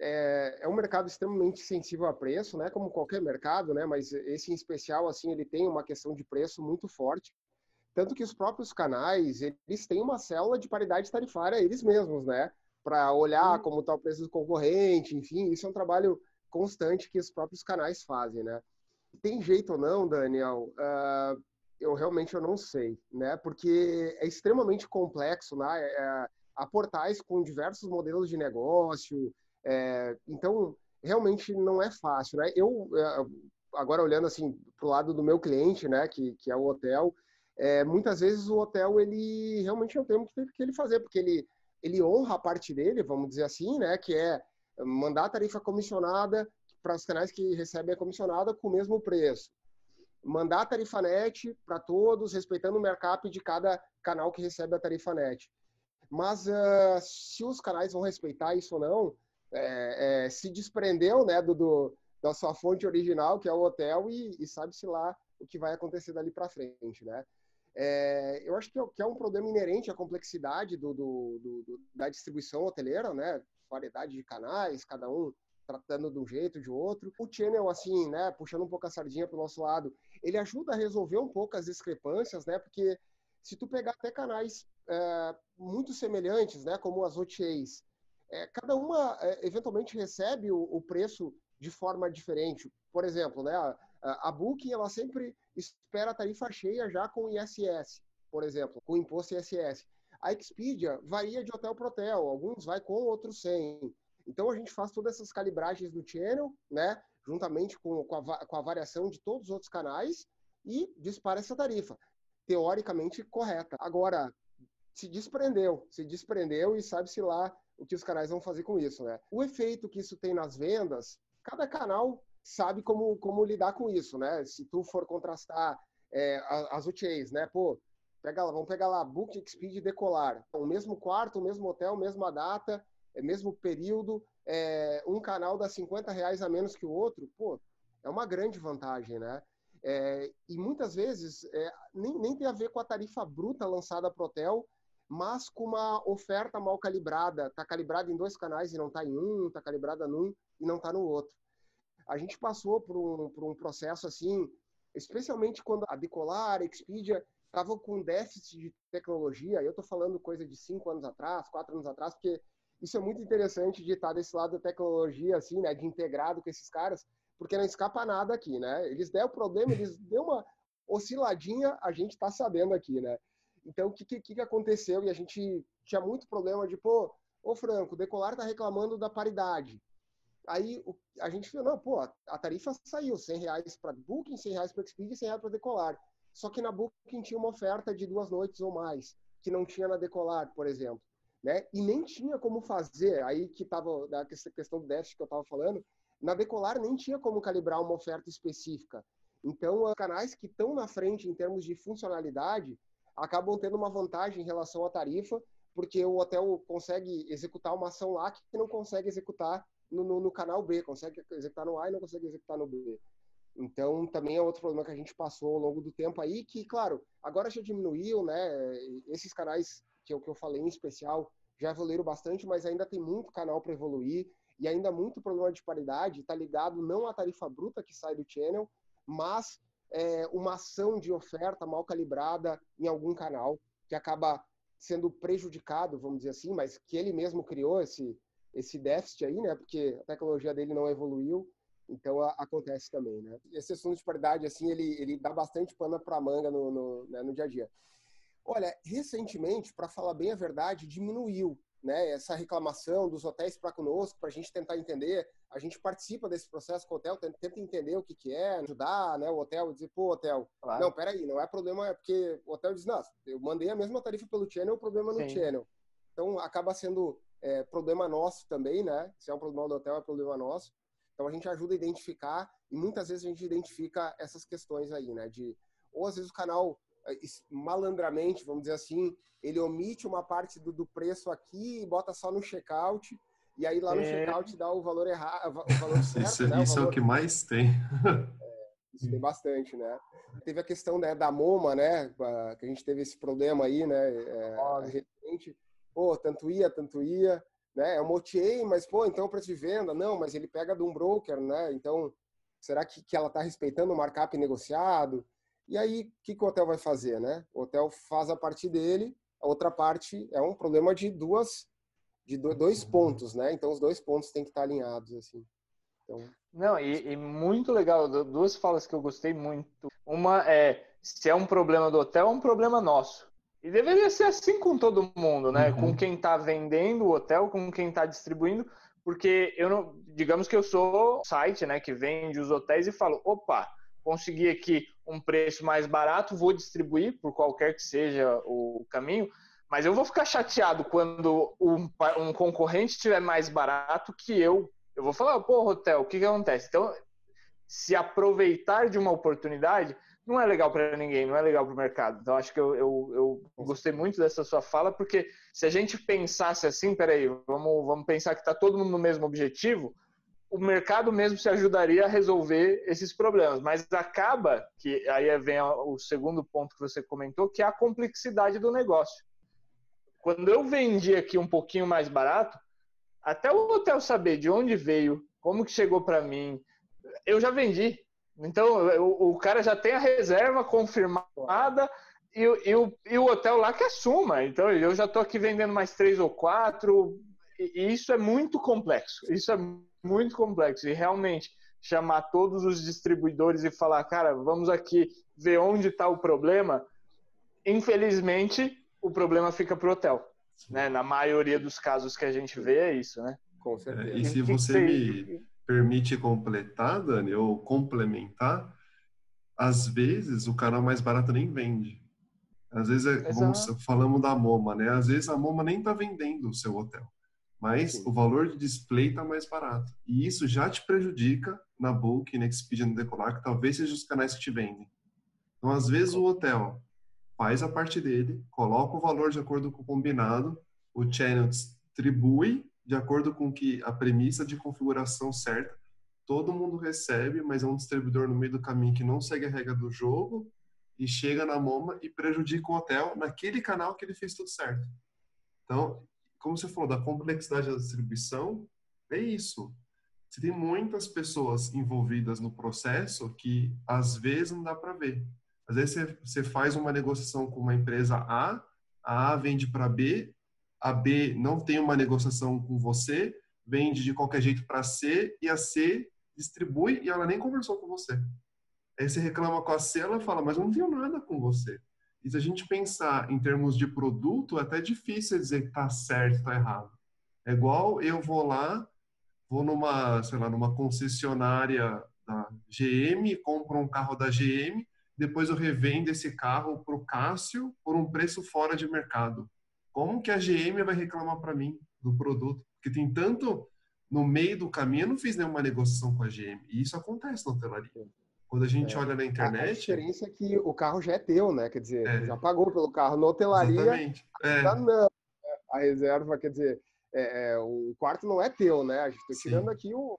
é, é, um mercado extremamente sensível a preço, né? Como qualquer mercado, né? Mas esse em especial, assim, ele tem uma questão de preço muito forte. Tanto que os próprios canais, eles têm uma célula de paridade tarifária eles mesmos, né? Para olhar como está o preço do concorrente, enfim, isso é um trabalho constante que os próprios canais fazem, né? Tem jeito ou não, Daniel? Uh, eu realmente eu não sei, né? Porque é extremamente complexo, né? É, há portais com diversos modelos de negócio, é, então realmente não é fácil, né? Eu é, agora olhando assim para o lado do meu cliente, né? Que, que é o hotel, é, muitas vezes o hotel ele realmente não tem o que ele fazer, porque ele ele honra a parte dele, vamos dizer assim, né, que é mandar a tarifa comissionada para os canais que recebem a comissionada com o mesmo preço. Mandar a tarifa net para todos, respeitando o markup de cada canal que recebe a tarifa net. Mas uh, se os canais vão respeitar isso ou não, é, é, se desprendeu né, do, do, da sua fonte original, que é o hotel, e, e sabe-se lá o que vai acontecer dali para frente. Né? É, eu acho que é, que é, um problema inerente à complexidade do, do, do, da distribuição hoteleira, né? Variedade de canais, cada um tratando de um jeito, de outro. O channel, assim, né? Puxando um pouco a sardinha para o nosso lado, ele ajuda a resolver um pouco as discrepâncias, né? Porque se tu pegar até canais é, muito semelhantes, né? Como as OTAs, é, cada uma é, eventualmente recebe o, o, preço de forma diferente. Por exemplo, né? A, a Booking, ela sempre espera a tarifa cheia já com ISS, por exemplo, com imposto ISS. A Expedia varia de hotel para hotel, alguns vai com, outros sem. Então a gente faz todas essas calibragens do channel, né, juntamente com, com, a, com a variação de todos os outros canais e dispara essa tarifa, teoricamente correta. Agora, se desprendeu, se desprendeu e sabe-se lá o que os canais vão fazer com isso, né? O efeito que isso tem nas vendas, cada canal sabe como, como lidar com isso, né? Se tu for contrastar é, as UTAs, né? Pô, pega vamos pegar lá, Book, Expedia e Decolar. O mesmo quarto, o mesmo hotel, mesma data, é, mesmo período, é, um canal dá 50 reais a menos que o outro, pô, é uma grande vantagem, né? É, e muitas vezes é, nem, nem tem a ver com a tarifa bruta lançada para o hotel, mas com uma oferta mal calibrada. Está calibrada em dois canais e não está em um, está calibrada num e não está no outro a gente passou por um, por um processo assim, especialmente quando a Decolar, a Expedia estavam com déficit de tecnologia. Eu estou falando coisa de cinco anos atrás, quatro anos atrás, porque isso é muito interessante de estar desse lado da tecnologia, assim, né, de integrado com esses caras, porque não escapa nada aqui, né? Eles deram problema, eles deu uma osciladinha, a gente está sabendo aqui, né? Então, o que, que, que aconteceu? E a gente tinha muito problema de, pô, ô Franco, o Decolar está reclamando da paridade. Aí a gente falou, não, pô, a tarifa saiu, 100 reais para Booking, 100 reais para Expedia e 100 reais para Decolar. Só que na Booking tinha uma oferta de duas noites ou mais, que não tinha na Decolar, por exemplo. Né? E nem tinha como fazer, aí que estava da questão do déficit que eu estava falando, na Decolar nem tinha como calibrar uma oferta específica. Então, os canais que estão na frente em termos de funcionalidade acabam tendo uma vantagem em relação à tarifa, porque o hotel consegue executar uma ação lá que não consegue executar no, no, no canal B, consegue executar no A e não consegue executar no B. Então, também é outro problema que a gente passou ao longo do tempo aí, que, claro, agora já diminuiu, né? Esses canais que eu, que eu falei em especial já evoluíram bastante, mas ainda tem muito canal para evoluir e ainda muito problema de paridade, está ligado não à tarifa bruta que sai do channel, mas é, uma ação de oferta mal calibrada em algum canal que acaba sendo prejudicado, vamos dizer assim, mas que ele mesmo criou esse, esse déficit aí, né? Porque a tecnologia dele não evoluiu então a, acontece também, né? Esse assunto de paridade, assim, ele, ele dá bastante pano para manga no, no, né, no dia a dia. Olha, recentemente, para falar bem a verdade, diminuiu né, essa reclamação dos hotéis para conosco, para a gente tentar entender. A gente participa desse processo com o hotel, tenta entender o que, que é, ajudar né, o hotel, dizer, pô, hotel, claro. não, peraí, não é problema, é porque o hotel diz, não, eu mandei a mesma tarifa pelo channel, o problema é no Sim. channel. Então, acaba sendo é, problema nosso também, né? Se é um problema do hotel, é problema nosso. Então a gente ajuda a identificar e muitas vezes a gente identifica essas questões aí, né? De ou às vezes o canal eh, malandramente, vamos dizer assim, ele omite uma parte do, do preço aqui e bota só no checkout e aí lá no é. checkout dá o valor errado, o valor certo, isso, né? isso valor... é o que mais tem. é, isso tem bastante, né? Teve a questão né, da MoMA, né? Que a gente teve esse problema aí, né? É, recente. Pô, tanto ia, tanto ia né? Eu moteei, mas pô, então preço de venda, não, mas ele pega de um broker, né? Então, será que, que ela está respeitando o markup negociado? E aí, o que, que o hotel vai fazer, né? O hotel faz a parte dele, a outra parte é um problema de duas, de dois pontos, né? Então, os dois pontos têm que estar alinhados, assim. Então... Não, e, e muito legal, duas falas que eu gostei muito. Uma é, se é um problema do hotel, é um problema nosso. E deveria ser assim com todo mundo, né? Uhum. Com quem está vendendo o hotel, com quem está distribuindo, porque eu não, digamos que eu sou site, né, que vende os hotéis e falo, opa, consegui aqui um preço mais barato, vou distribuir por qualquer que seja o caminho, mas eu vou ficar chateado quando um, um concorrente estiver mais barato que eu. Eu vou falar, pô, hotel, o que, que acontece? Então, se aproveitar de uma oportunidade, não é legal para ninguém, não é legal para o mercado. Então, acho que eu, eu, eu, gostei muito dessa sua fala, porque se a gente pensasse assim, peraí, vamos, vamos pensar que está todo mundo no mesmo objetivo, o mercado mesmo se ajudaria a resolver esses problemas. Mas acaba, que aí vem o segundo ponto que você comentou, que é a complexidade do negócio. Quando eu vendi aqui um pouquinho mais barato, até o hotel saber de onde veio, como que chegou para mim, eu já vendi. Então, o, o, cara já tem a reserva confirmada e, e, o, e o hotel lá que assuma. Então, eu já estou aqui vendendo mais três ou quatro. E, isso é muito complexo. Isso é muito complexo. E realmente, chamar todos os distribuidores e falar, cara, vamos aqui ver onde está o problema. Infelizmente, o problema fica para o hotel. Né? Na maioria dos casos que a gente vê é isso, né? Com certeza. É, e se você me permite completar, Dani, ou complementar, às vezes o canal mais barato nem vende. Às vezes, é, vamos, falamos da MoMA, né? Às vezes a MoMA nem está vendendo o seu hotel, mas Sim. o valor de display está mais barato. E isso já te prejudica na Book, na Expedia, no Decolar, que talvez sejam os canais que te vendem. Então, às vezes o hotel faz a parte dele, coloca o valor de acordo com o combinado, o channel distribui de acordo com que a premissa de configuração certa, todo mundo recebe, mas é um distribuidor no meio do caminho que não segue a regra do jogo e chega na MoMA e prejudica o hotel naquele canal que ele fez tudo certo. Então, como você falou da complexidade da distribuição, é isso. Você tem muitas pessoas envolvidas no processo que às vezes não dá para ver. Às vezes você faz uma negociação com uma empresa A, a A vende para B, a B não tem uma negociação com você, vende de qualquer jeito para C e a C distribui e ela nem conversou com você. Aí você reclama com a C, ela fala, mas eu não tenho nada com você. E se a gente pensar em termos de produto, é até difícil dizer que está certo, está errado. É igual eu vou lá, vou numa, sei lá, numa concessionária da GM, compro um carro da GM, depois eu revendo esse carro para o Cássio por um preço fora de mercado. Como que a GM vai reclamar para mim do produto? Porque tem tanto no meio do caminho, eu não fiz nenhuma negociação com a GM. E isso acontece na hotelaria. Quando a gente é. olha na internet. A, diferença é que o carro já é teu, né? Quer dizer, é. já pagou pelo carro. Na hotelaria, Exatamente. É. não. a reserva, quer dizer, é, é, o quarto não é teu, né? A gente está tirando aqui o,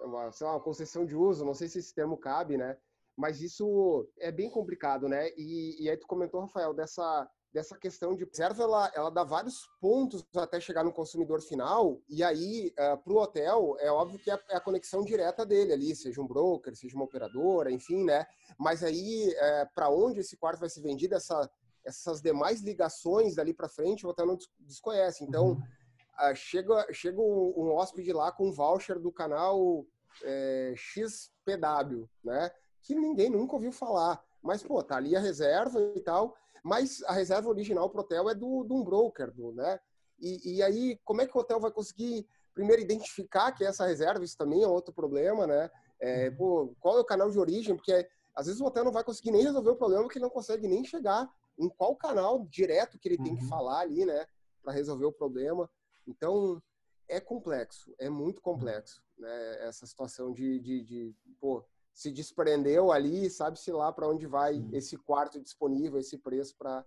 uma, sei lá, uma concessão de uso, não sei se esse termo cabe, né? Mas isso é bem complicado, né? E, e aí tu comentou, Rafael, dessa, dessa questão de reserva, ela, ela dá vários pontos até chegar no consumidor final, e aí, uh, eh, para o hotel, é óbvio que é, é a conexão direta dele ali, seja um broker, seja uma operadora, enfim, né? Mas aí, uh, eh, para onde esse quarto vai ser vendido, essa, essas demais ligações dali para frente, o hotel não desconhece. Então, uh, chega, chega um hóspede lá com um voucher do canal é, XPW, né? Que ninguém nunca ouviu falar. Mas, pô, tá ali a reserva e tal mas a reserva original para o hotel é do, de um broker, do, né? E, e, aí, como é que o hotel vai conseguir, primeiro, identificar que é essa reserva? Isso também é outro problema, né? É, uhum. pô, qual é o canal de origem? Porque às vezes o hotel não vai conseguir nem resolver o problema, porque ele não consegue nem chegar em qual canal direto que ele tem que uhum. falar ali, né? Para resolver o problema. Então, é complexo, é muito complexo, né? Essa situação de, de, de pô, se desprendeu ali, sabe-se lá para onde vai esse quarto disponível, esse preço para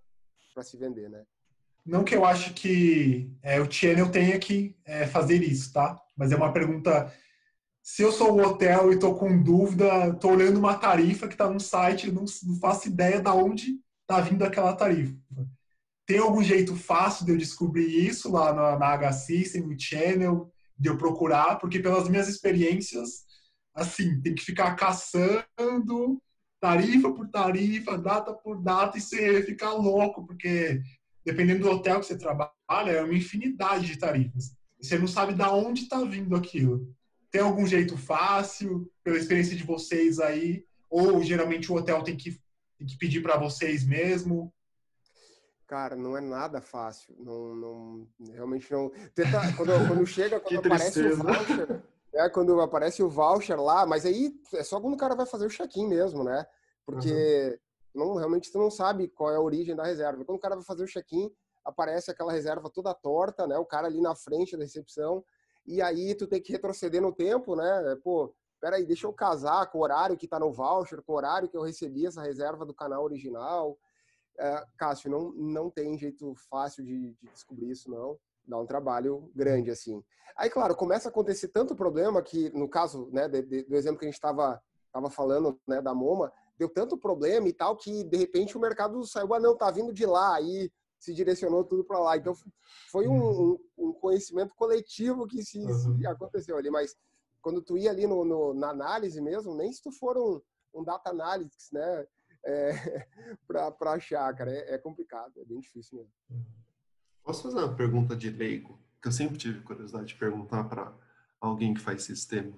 se vender, né? Não que eu acho que é, o Channel tenha que é, fazer isso, tá? Mas é uma pergunta. Se eu sou o hotel e estou com dúvida, estou olhando uma tarifa que está no site, não, não faço ideia de onde está vindo aquela tarifa. Tem algum jeito fácil de eu descobrir isso lá na, na H-System, no Channel, de eu procurar? Porque pelas minhas experiências, assim, tem que ficar caçando tarifa por tarifa, data por data, e você fica louco, porque dependendo do hotel que você trabalha, é uma infinidade de tarifas. Você não sabe de onde está vindo aquilo. Tem algum jeito fácil, pela experiência de vocês aí? Ou geralmente o hotel tem que, tem que pedir para vocês mesmo? Cara, não é nada fácil. Não, não realmente não. Tenta, quando, quando chega, quando aparece o voucher, é, quando aparece o voucher lá, mas aí é só quando o cara vai fazer o check-in mesmo, né? Porque uhum. não, realmente tu não sabe qual é a origem da reserva. Quando o cara vai fazer o check-in, aparece aquela reserva toda torta, né? O cara ali na frente da recepção, e aí tu tem que retroceder no tempo, né? Pô, peraí, deixa eu casar com o horário que tá no voucher, com o horário que eu recebi essa reserva do canal original. É, Cássio, não, não tem jeito fácil de, de descobrir isso, não dá um trabalho grande assim. Aí, claro, começa a acontecer tanto problema que, no caso, né, de, de, do exemplo que a gente estava tava falando, né, da MoMA, deu tanto problema e tal que de repente o mercado saiu, ah, não, tá vindo de lá, aí se direcionou tudo para lá. Então foi um, um, um, conhecimento coletivo que se, uhum. se, aconteceu ali. Mas quando tu ia ali no, no, na análise mesmo, nem se tu for um, um data analytics, né, é, para achar, cara, é, é complicado, é bem difícil mesmo. Posso fazer uma pergunta de leigo? Que eu sempre tive curiosidade de perguntar para alguém que faz sistema.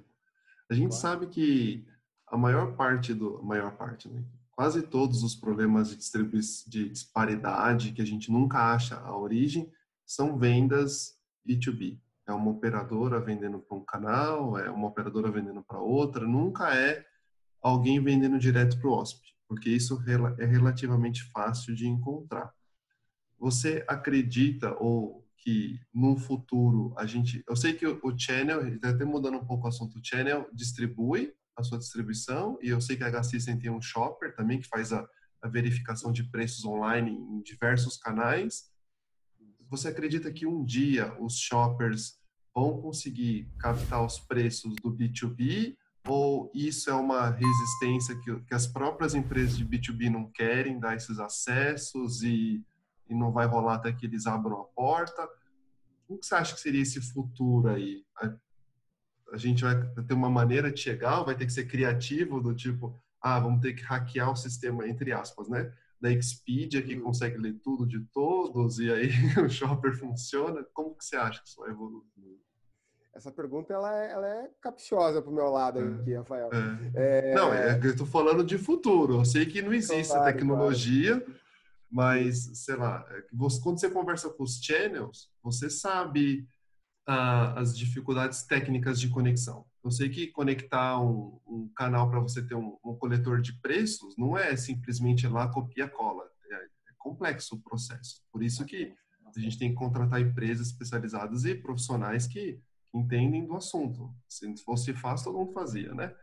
A gente claro. sabe que a maior parte do. A maior parte, né? Quase todos os problemas de, de disparidade que a gente nunca acha a origem são vendas B2B. É uma operadora vendendo para um canal, é uma operadora vendendo para outra, nunca é alguém vendendo direto para o hóspede, porque isso é relativamente fácil de encontrar. Você acredita ou que no futuro a gente, eu sei que o channel, está até mudando um pouco o assunto, o channel distribui a sua distribuição e eu sei que a HSystem tem um shopper também que faz a, a verificação de preços online em diversos canais. Você acredita que um dia os shoppers vão conseguir captar os preços do B2B ou isso é uma resistência que, que as próprias empresas de B2B não querem dar esses acessos e e não vai rolar até que eles abram a porta. O que você acha que seria esse futuro aí? A, a gente vai ter uma maneira de chegar, vai ter que ser criativo, do tipo, ah, vamos ter que hackear o sistema, entre aspas, né? Da Expedia, que uhum. consegue ler tudo de todos, e aí o shopper funciona. Como que você acha que isso vai evoluir? Essa pergunta ela é, ela é capciosa pro meu lado é, aqui, Rafael. É. É... Não, é, eu estou falando de futuro. Eu sei que não existe claro, a tecnologia, claro. Mas, sei lá, é você, quando você conversa com os channels, você sabe ah, as dificuldades técnicas de conexão. Eu sei que conectar um, um canal para você ter um, um, coletor de preços não é simplesmente lá copia cola. É, é complexo o processo. Por isso que a gente tem que contratar empresas especializadas e profissionais que, entendem do assunto. Se fosse fácil, todo mundo fazia, né?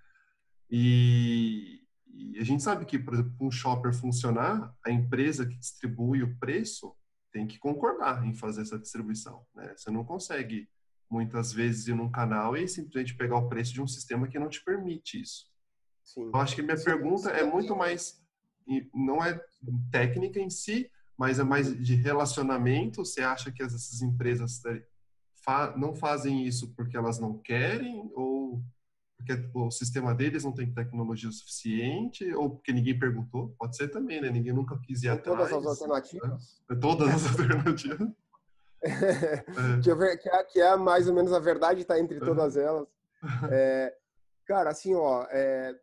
E, e a gente sabe que, para um shopper funcionar, a empresa que distribui o preço, tem que concordar em fazer essa distribuição. Né? Você não consegue, muitas vezes, ir num canal e simplesmente pegar o preço de um sistema que não te permite isso. Sim. Eu acho que minha sim, pergunta sim. é muito mais, não é técnica em si, mas é mais de relacionamento. Você acha que essas empresas não fazem isso porque elas não querem ou porque o sistema deles não tem tecnologia suficiente ou porque ninguém perguntou? Pode ser também, né? Ninguém nunca quis ir atrás. Todas as alternativas. Né? Todas as alternativas. é. que, é, que é mais ou menos a verdade está entre todas elas. É, cara, assim, ó, é,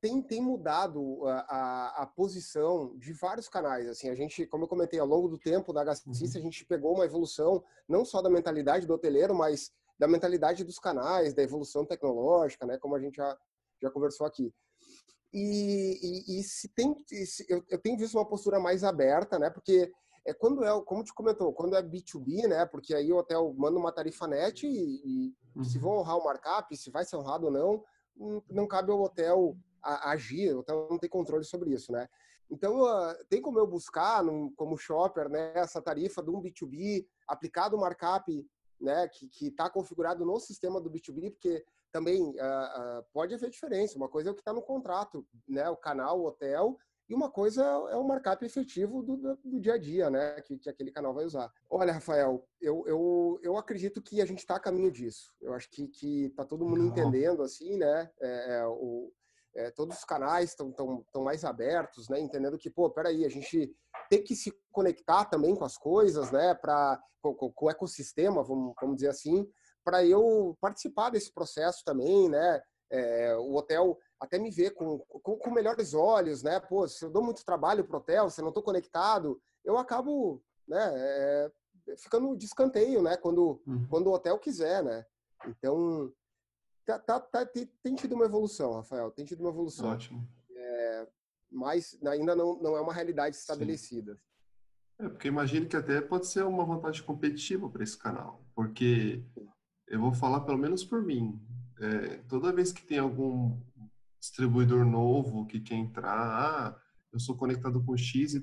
tem, tem mudado a, a, a, posição de vários canais. Assim, a gente, como eu comentei, ao longo do tempo da Gastice, uhum. a gente pegou uma evolução não só da mentalidade do hoteleiro, mas da mentalidade dos canais, da evolução tecnológica, né? Como a gente já, já conversou aqui. E, e, e se tem, se, eu, eu, tenho visto uma postura mais aberta, né? Porque é quando é, como te comentou, quando é B2B, né? Porque aí o hotel manda uma tarifa net e, e uhum. se vão honrar o markup, se vai ser honrado ou não, não cabe ao hotel a, agir, então não tem controle sobre isso, né? Então, uh, tem como eu buscar, num, como shopper, né, essa tarifa de um B2B, aplicado o markup né, que está configurado no sistema do B2B, porque também uh, uh, pode haver diferença. Uma coisa é o que está no contrato, né, o canal, o hotel, e uma coisa é o markup efetivo do, do, do dia a dia, né, que, que, aquele canal vai usar. Olha, Rafael, eu, eu, eu acredito que a gente está a caminho disso. Eu acho que está todo mundo entendendo, assim, né, é, é, o, é, todos os canais estão tão, tão mais abertos, né? Entendendo que, pô, peraí, a gente tem que se conectar também com as coisas, né? Para com, com, o ecossistema, vamos, vamos dizer assim, para eu participar desse processo também, né? É, o hotel até me ver com, com, com, melhores olhos, né? Pô, se eu dou muito trabalho pro hotel, se eu não estou conectado, eu acabo, né? É, ficando de escanteio, né? Quando, uhum. quando o hotel quiser, né? Então, tá, tá, tá, tem, tido uma evolução, Rafael, tem tido uma evolução. Ótimo. É, mas ainda não, não é uma realidade estabelecida. Sim. É, porque imagino que até pode ser uma vantagem competitiva para esse canal, porque eu vou falar pelo menos por mim. É, toda vez que tem algum distribuidor novo que quer entrar, ah, eu sou conectado com XYZ,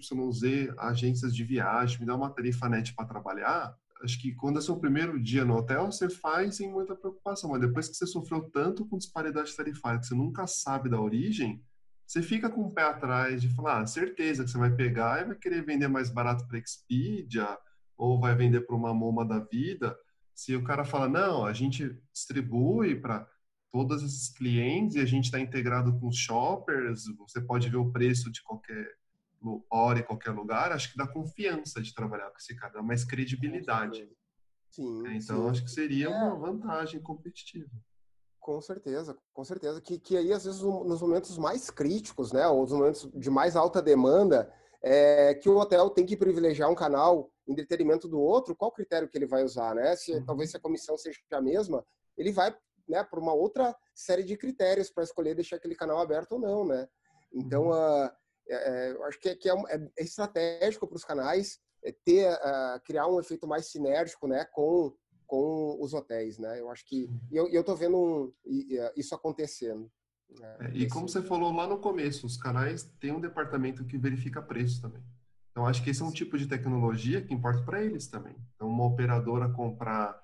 agências de viagem, me dá uma tarifa net para trabalhar, acho que quando é seu primeiro dia no hotel, você faz sem muita preocupação, mas depois que você sofreu tanto com disparidade tarifária, que você nunca sabe da origem, você fica com o pé atrás de falar, ah, certeza que você vai pegar e vai querer vender mais barato para Expedia ou vai vender para uma MoMA da vida. Se o cara fala, não, a gente distribui para todos esses clientes e a gente está integrado com os shoppers, você pode ver o preço de qualquer hora em qualquer lugar, acho que dá confiança de trabalhar com esse cara, dá mais credibilidade. Sim. É, então, sim. acho que seria é. uma vantagem competitiva. Com certeza, com certeza. Que, que aí, às vezes, nos momentos mais críticos, né, ou nos momentos de mais alta demanda, é, que o hotel tem que privilegiar um canal em detrimento do outro, qual critério que ele vai usar, né? Se, uhum. Talvez se a comissão seja a mesma, ele vai né, por uma outra série de critérios para escolher deixar aquele canal aberto ou não, né? Então, uhum. uh, é, eu acho que, é, que é, é, é estratégico para os canais é ter, uh, criar um efeito mais sinérgico, né, com, com os hotéis, né? Eu acho que e eu, eu tô vendo um, isso acontecendo. Né? É, e como você falou lá no começo, os canais têm um departamento que verifica preço também. Então acho que esse é um tipo de tecnologia que importa para eles também. Então uma operadora comprar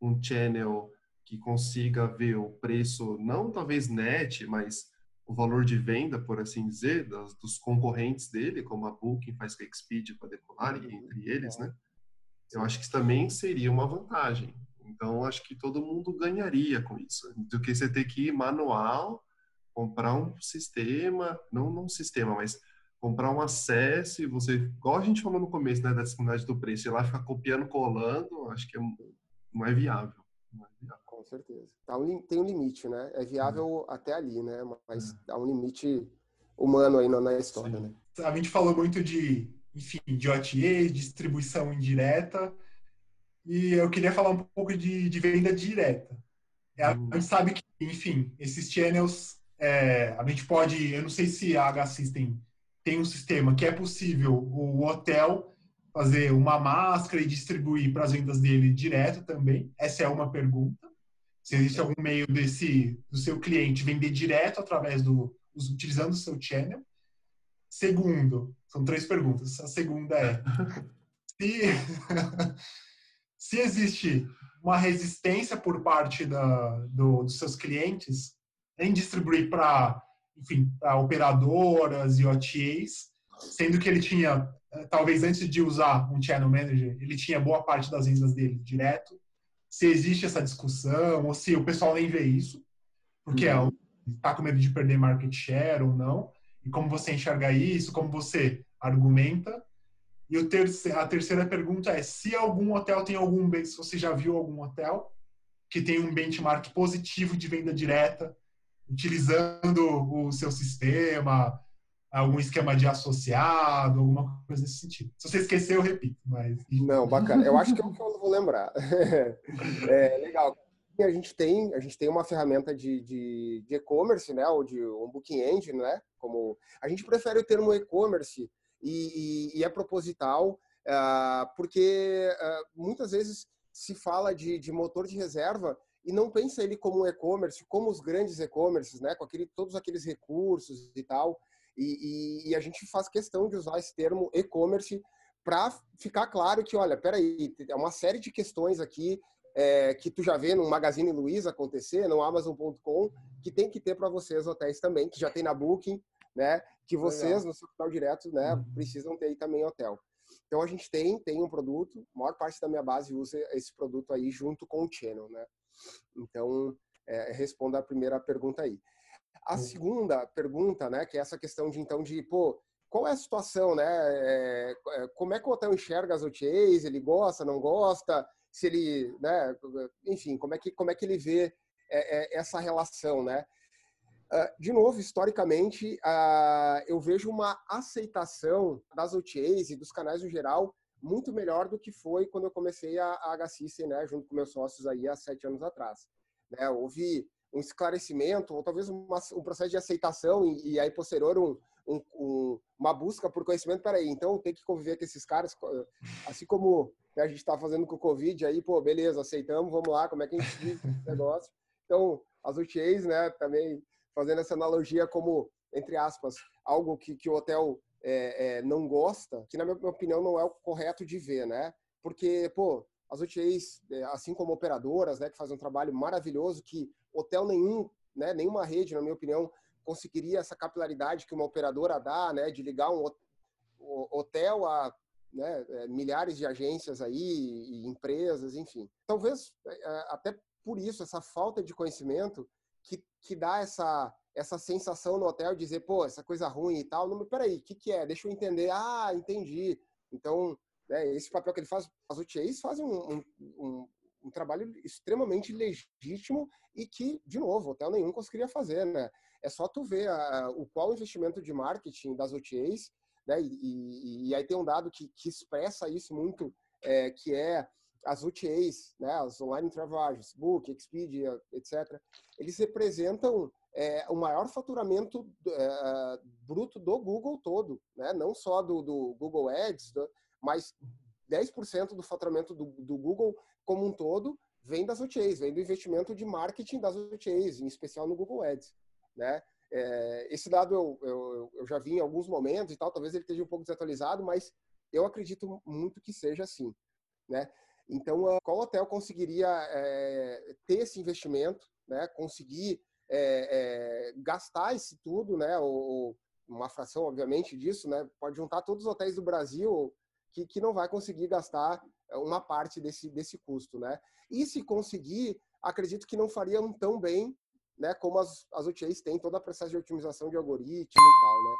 um channel que consiga ver o preço, não talvez net, mas o valor de venda, por assim dizer, das, dos concorrentes dele, como a Booking faz com a Expedia para decolar, uhum. entre eles, né? Eu acho que isso também seria uma vantagem. Então, acho que todo mundo ganharia com isso, do que você ter que ir manual, comprar um sistema, não, não um sistema, mas comprar um acesso e você, igual a gente falou no começo, né, da disponibilidade do preço, ir lá ficar copiando, colando, acho que é, não é viável. Não é viável com certeza. Tá um, tem um limite, né? É viável uhum. até ali, né? Mas uhum. há um limite humano aí na, história, Sim. né? A gente falou muito de, enfim, de OTA, distribuição indireta, e eu queria falar um pouco de, de venda direta. É. A gente sabe que, enfim, esses channels, é, a gente pode, eu não sei se a H-System tem um sistema que é possível o hotel fazer uma máscara e distribuir para as vendas dele direto também. Essa é uma pergunta se existe algum meio desse do seu cliente vender direto através do utilizando o seu channel. Segundo, são três perguntas. A segunda é se, se existe uma resistência por parte da, do, dos seus clientes em distribuir para, enfim, para operadoras e OTAs, sendo que ele tinha, eh, talvez antes de usar um channel manager, ele tinha boa parte das vendas dele direto. Se existe essa discussão ou se o pessoal nem vê isso, porque está uhum. é, com medo de perder market share ou não, e como você enxerga isso, como você argumenta. E o terceiro, a terceira pergunta é se algum hotel tem algum, se você já viu algum hotel que tem um benchmark positivo de venda direta, utilizando o seu sistema, algum esquema de associado, alguma coisa nesse sentido. Se você esquecer, eu repito. Mas... Não, bacana. Eu acho que é o que eu vou lembrar. é legal. A gente tem, a gente tem uma ferramenta de, e-commerce, né, ou de um booking engine, né, como a gente prefere o termo e-commerce e, e, e, é proposital, uh, porque uh, muitas vezes se fala de, de motor de reserva e não pensa ele como um e-commerce, como os grandes e-commerces, né, com aquele, todos aqueles recursos e tal. E, e, e, a gente faz questão de usar esse termo e-commerce para ficar claro que, olha, peraí, é uma série de questões aqui é, que tu já vê no Magazine Luiza acontecer, no Amazon.com, que tem que ter para vocês hotéis também, que já tem na Booking, né? Que vocês Legal. no seu canal direto, né, uhum. precisam ter aí também hotel. Então a gente tem tem um produto, a maior parte da minha base usa esse produto aí junto com o channel, né? Então é, responda a primeira pergunta aí. A uhum. segunda pergunta, né, que é essa questão de então de pô, qual é a situação, né? É, é como é que o hotel enxerga as OTAs? Ele gosta, não gosta? Se ele, né? Enfim, como é que como é que ele vê é, é, essa relação, né? Ah, de novo, historicamente, ah, eu vejo uma aceitação das OTAs e dos canais no geral muito melhor do que foi quando eu comecei a, a HCC, né, junto com meus sócios aí há sete anos atrás. Né, houve um esclarecimento, ou talvez uma, um processo de aceitação e, e aí posterior um, um, um, uma busca por conhecimento. Peraí, então tem que conviver com esses caras, assim como né, a gente está fazendo com o Covid, aí, pô, beleza, aceitamos, vamos lá, como é que a gente vive esse negócio. Então, as OTAs, né, também fazendo essa analogia como, entre aspas, algo que, que o hotel é, é, não gosta, que na minha opinião não é o correto de ver, né? Porque, pô, as OTAs, é, assim como operadoras, né, que fazem um trabalho maravilhoso, que hotel nenhum, né, nenhuma rede, na minha opinião, conseguiria essa capilaridade que uma operadora dá, né, de ligar um hotel a né, é, milhares de agências aí, e empresas, enfim. Talvez é, até por isso, essa falta de conhecimento que, que dá essa, essa sensação no hotel, dizer, pô, essa coisa ruim e tal. Não, mas peraí, o que, que é? Deixa eu entender. Ah, entendi. Então, né, esse papel que ele faz, as UTAs fazem um, um, um, trabalho extremamente legítimo e que, de novo, hotel nenhum conseguiria fazer, né? É só tu ver a, o qual investimento de marketing das OTAs, né? E, e, e aí tem um dado que, que expressa isso muito, é, que é as UTAs, né, as Online Travel Agents, Book, Expedia, etc., eles representam é, o maior faturamento é, bruto do Google todo, né? não só do, do Google Ads, mas 10% do faturamento do, do, Google como um todo vem das OTAs, vem do investimento de marketing das OTAs, em especial no Google Ads. Né? É, esse dado eu, eu, eu já vi em alguns momentos e tal, talvez ele esteja um pouco desatualizado, mas eu acredito muito que seja assim. Né? Então, qual hotel conseguiria é, ter esse investimento, né? conseguir é, é, gastar esse tudo, né? Ou, uma fração, obviamente, disso, né? Pode juntar todos os hotéis do Brasil que, que não vai conseguir gastar uma parte desse, desse custo, né? E se conseguir, acredito que não fariam tão bem, né? Como as, as OTAs têm todo o processo de otimização de algoritmo e tal, né?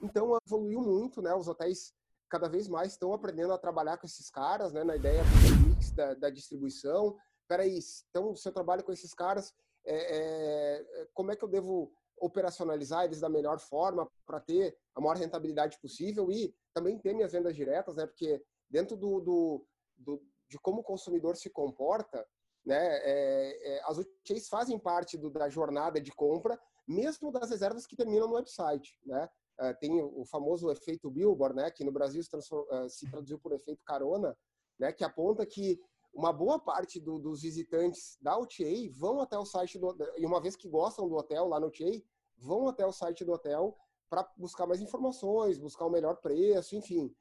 Então, evoluiu muito, né? Os hotéis cada vez mais estão aprendendo a trabalhar com esses caras, né, na ideia do mix da, da distribuição. Peraí, então, se eu trabalho com esses caras, é, é, como é que eu devo operacionalizar eles da melhor forma para ter a maior rentabilidade possível e também ter minhas vendas diretas, né? Porque dentro do, do, do de como o consumidor se comporta, né? É, é as UTIs fazem parte do, da jornada de compra, mesmo das reservas que terminam no website, né? Uh, tem o famoso efeito Billboard, né, que no Brasil se, uh, se, traduziu por efeito carona, né, que aponta que uma boa parte do, dos visitantes da OTA vão até o site do e uma vez que gostam do hotel lá no OTA, vão até o site do hotel para buscar mais informações, buscar o melhor preço, enfim.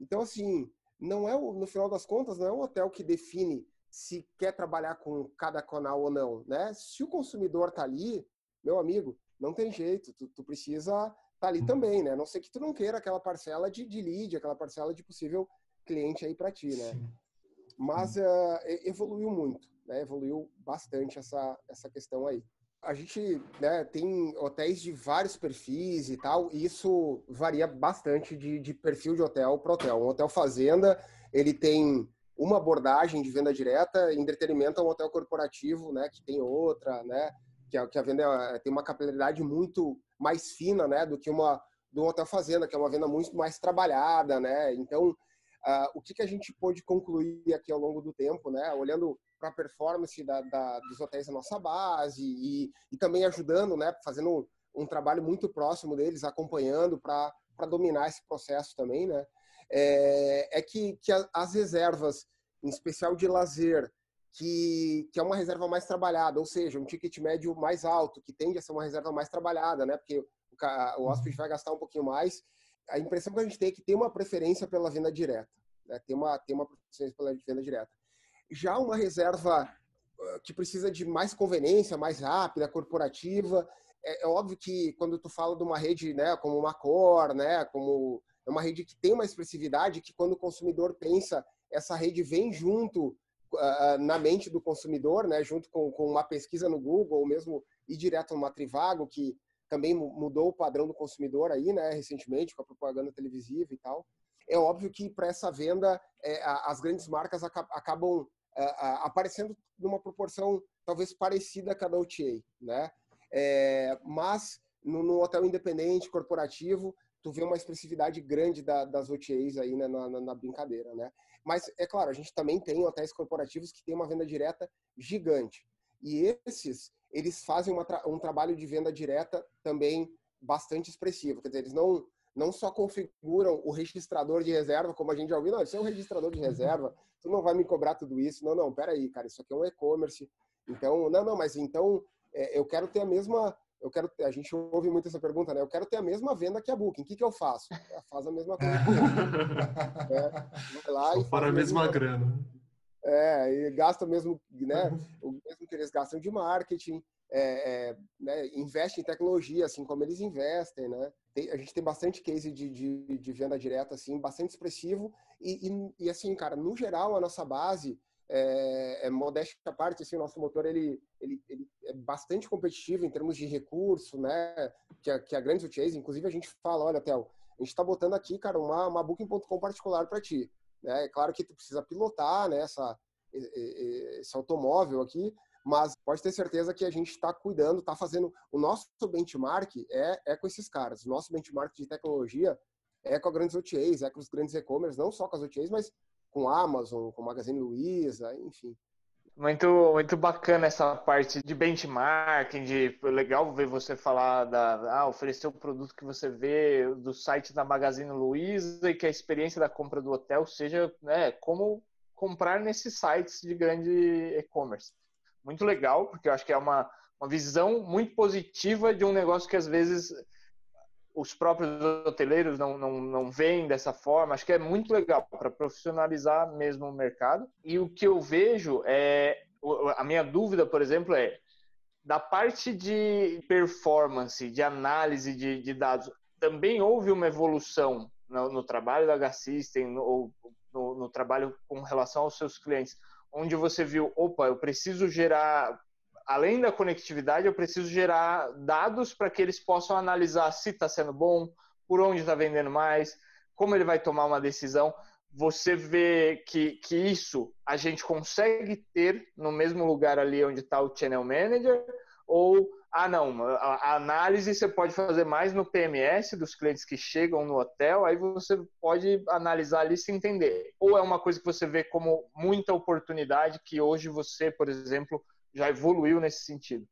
Então, assim, não é, no final das contas, não é o hotel que define se quer trabalhar com cada canal ou não, né? Se o consumidor tá ali, meu amigo, não tem jeito, tu, tu precisa tá ali também, né? A não ser que tu não queira aquela parcela de, de lead, aquela parcela de possível cliente aí para ti, né? Sim. Mas uh, evoluiu muito, né? Evoluiu bastante essa, essa questão aí. A gente né, tem hotéis de vários perfis e tal, e isso varia bastante de, de perfil de hotel para hotel. Um hotel fazenda, ele tem uma abordagem de venda direta, entretenimento é um hotel corporativo, né, que tem outra, né, que a, que a venda é, tem uma capilaridade muito mais fina, né, do que uma do hotel fazenda, que é uma venda muito mais trabalhada, né. Então, uh, o que, que a gente pôde concluir aqui ao longo do tempo, né, olhando para a performance da, da, dos hotéis da nossa base e, e também ajudando, né, fazendo um, um trabalho muito próximo deles, acompanhando para dominar esse processo também, né é, é que, que as reservas, em especial de lazer, que, que é uma reserva mais trabalhada, ou seja, um ticket médio mais alto, que tende a ser uma reserva mais trabalhada, né? Porque o, o hóspede uhum. vai gastar um pouquinho mais. A impressão que a gente tem é que tem uma preferência pela venda direta, né? Tem uma, tem uma preferência pela venda direta. Já uma reserva ah, que precisa de mais conveniência, mais rápida, corporativa, é, é óbvio que quando tu fala de uma rede, né, como uma Cor, né, como é uma rede que tem uma expressividade que quando o consumidor pensa, essa rede vem junto uh, na mente do consumidor, né, junto com, com uma pesquisa no Google, ou mesmo ir direto no Matrivago, que também mudou o padrão do consumidor aí, né, recentemente, com a propaganda televisiva e tal. É óbvio que para essa venda, é, as grandes marcas acabam uh, aparecendo numa proporção talvez parecida com a da OTA, né? É, mas no, no, hotel independente, corporativo, tu vê uma expressividade grande da, das OTAs aí né, na, na, na, brincadeira, né? Mas, é claro, a gente também tem hotéis corporativos que têm uma venda direta gigante. E esses, eles fazem uma, um trabalho de venda direta também bastante expressivo. Quer dizer, eles não, não só configuram o registrador de reserva, como a gente já ouviu, não, isso é um registrador de reserva, tu não vai me cobrar tudo isso. Não, não, peraí, cara, isso aqui é um e-commerce. Então, não, não, mas então é, eu quero ter a mesma eu quero ter, a gente ouve muito essa pergunta, né? Eu quero ter a mesma venda que a Booking. O que, que eu faço? É, faz a mesma coisa. é, vai lá e para a mesma mesmo, grana. É, e gasta mesmo, né? o mesmo que eles gastam de marketing, é, é, né, investe em tecnologia, assim como eles investem, né? Tem, a gente tem bastante case de, de, de, venda direta, assim, bastante expressivo. E, e, e, assim, cara, no geral, a nossa base, é, é modéstia à parte, assim, o nosso motor ele, ele, ele, é bastante competitivo em termos de recurso, né? Que a, que a Grande Chase, inclusive a gente fala, olha, Theo, a gente está botando aqui, cara, uma, uma Booking.com particular para ti. Né? É claro que tu precisa pilotar né, essa, esse automóvel aqui, mas pode ter certeza que a gente está cuidando, está fazendo. O nosso benchmark é, é com esses caras. O nosso benchmark de tecnologia é com as grandes OTAs, é com os grandes e-commerce, não só com as OTAs, mas com Amazon, com Magazine Luiza, enfim. Muito, muito bacana essa parte de benchmarking, de legal ver você falar da ah, oferecer o produto que você vê do site da Magazine Luiza e que a experiência da compra do hotel seja né, como comprar nesses sites de grande e-commerce. Muito legal, porque eu acho que é uma, uma visão muito positiva de um negócio que às vezes os próprios hoteleiros não, não, não veem dessa forma. Acho que é muito legal para profissionalizar mesmo o mercado. E o que eu vejo é. A minha dúvida, por exemplo, é da parte de performance, de análise de, de dados, também houve uma evolução no, no trabalho da H-System ou no, no, trabalho com relação aos seus clientes, onde você viu, opa, eu preciso gerar além da conectividade, eu preciso gerar dados para que eles possam analisar se está sendo bom, por onde está vendendo mais, como ele vai tomar uma decisão. Você vê que, que isso a gente consegue ter no mesmo lugar ali onde está o Channel Manager, ou, ah, não, a, análise você pode fazer mais no PMS dos clientes que chegam no hotel, aí você pode analisar ali se entender. Ou é uma coisa que você vê como muita oportunidade que hoje você, por exemplo, já evoluiu nesse sentido.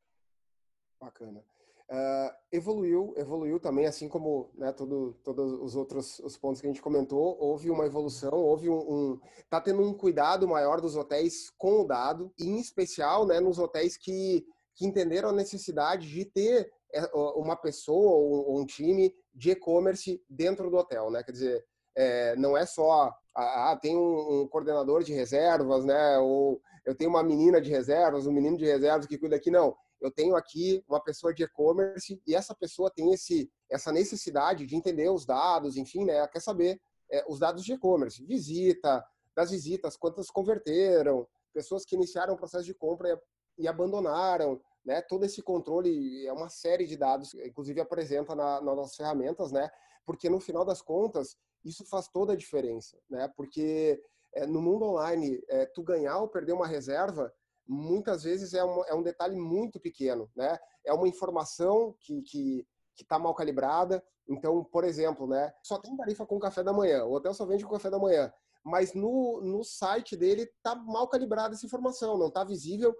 Bacana. Uh, evoluiu, evoluiu também, assim como né, todo, todos os outros os pontos que a gente comentou, houve uma evolução, houve um, um tá tendo um cuidado maior dos hotéis com o dado, e em especial, né, nos hotéis que, que entenderam a necessidade de ter é, uma pessoa ou um time de e-commerce dentro do hotel, né? Quer dizer, é, não é só Ah, ah, tem um, um, coordenador de reservas, né? Ou eu tenho uma menina de reservas, um menino de reservas que cuida aqui. Não, eu tenho aqui uma pessoa de e-commerce e essa pessoa tem esse, essa necessidade de entender os dados, enfim, né? Quer saber é, os dados de e-commerce, visita, das visitas, quantas converteram, pessoas que iniciaram o processo de compra e, e abandonaram, né? Todo esse controle é uma série de dados, inclusive apresenta na, nas nossas ferramentas, né? Porque no final das contas isso faz toda a diferença, né? Porque é, no mundo online, é, tu ganhar ou perder uma reserva, muitas vezes é um, é um detalhe muito pequeno, né? É uma informação que que está mal calibrada. Então, por exemplo, né? Só tem tarifa com café da manhã. O hotel só vende com café da manhã. Mas no, no site dele tá mal calibrada essa informação, não está visível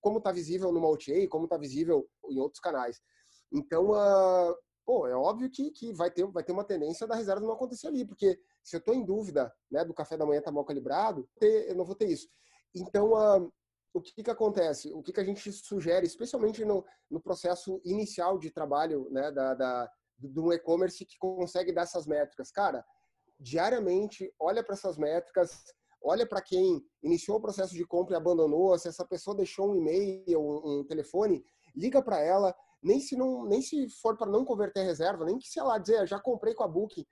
como está visível no OTA, como está visível em outros canais. Então, uh, pô, é óbvio que, que vai, ter, vai ter uma tendência da reserva não acontecer ali, porque se eu estou em dúvida né, do café da manhã tá mal calibrado, eu não vou ter isso. Então, uh, o que, que acontece? O que, que a gente sugere, especialmente no, no processo inicial de trabalho né, da, da, do e-commerce que consegue dar essas métricas? Cara, diariamente, olha para essas métricas, olha para quem iniciou o processo de compra e abandonou, se essa pessoa deixou um e-mail, um, um telefone, liga para ela, nem se não, nem se for para não converter a reserva, nem que se ela dizer, ah, já comprei com a Booking,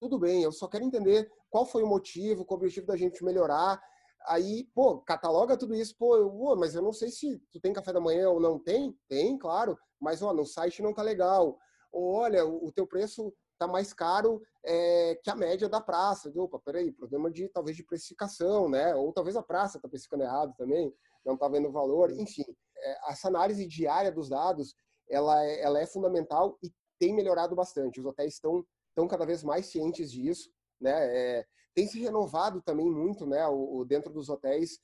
tudo bem, eu só quero entender qual foi o motivo, qual o objetivo da gente melhorar. Aí, pô, cataloga tudo isso, pô, eu, mas eu não sei se tu tem café da manhã ou não tem. Tem, claro, mas ó, no site não tá legal. Ou olha, o, o teu preço tá mais caro é, que a média da praça. Opa, peraí, problema de talvez de precificação, né? Ou talvez a praça tá precificando errado também, não tá vendo o valor. Enfim, é, essa análise diária dos dados, ela é, ela é fundamental e tem melhorado bastante. Os hotéis estão estão cada vez mais cientes disso, né? É, tem se renovado também muito, né? O, o dentro dos hotéis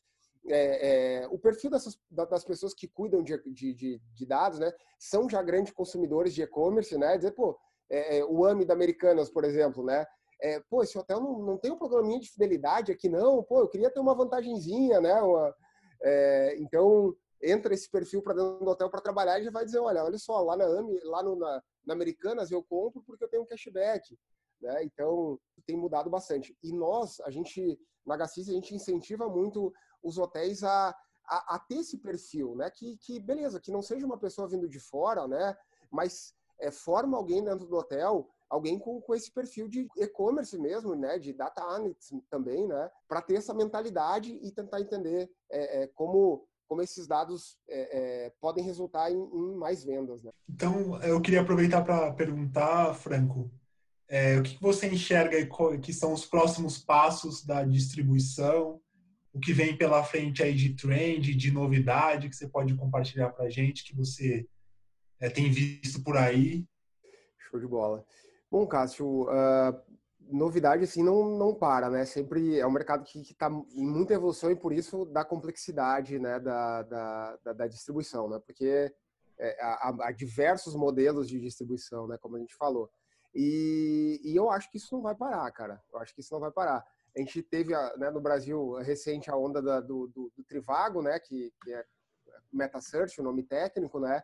é, é, o perfil dessas, das pessoas que cuidam de, de, de, dados, né, são já grandes consumidores de e-commerce, né, dizer, pô, é, é, o AMI da Americanas, por exemplo, né? É, pô, esse hotel não, não tem um programinha de fidelidade aqui, não. Pô, eu queria ter uma vantagenzinha, né? Uma, então, entra esse perfil para dentro do hotel para trabalhar e já vai dizer, olha, olha só, lá na AMI, lá no, na, na Americanas eu compro porque eu tenho um cashback. Né? Então, tem mudado bastante. E nós, a gente, na HCIS, a gente incentiva muito os hotéis a, a, a, ter esse perfil, né? Que, que, beleza, que não seja uma pessoa vindo de fora, né? Mas é, forma alguém dentro do hotel, alguém com, com esse perfil de e-commerce mesmo, né, de data analytics também, né, para ter essa mentalidade e tentar entender é, é, como como esses dados é, é, podem resultar em, em, mais vendas. Né? Então, eu queria aproveitar para perguntar, Franco, é, o que você enxerga que são os próximos passos da distribuição, o que vem pela frente aí de trend, de novidade que você pode compartilhar para a gente, que você é, tem visto por aí? Show de bola. Bom, Cássio, uh, novidade assim não, não para, né? Sempre é um mercado que está em muita evolução e por isso da complexidade né, da, da, da, da distribuição, né? Porque é, há, há, diversos modelos de distribuição, né? Como a gente falou. E, e, eu acho que isso não vai parar, cara. Eu acho que isso não vai parar. A gente teve né, no Brasil recente a onda da, do, do, do, Trivago, né? Que, que é MetaSearch, o nome técnico, né?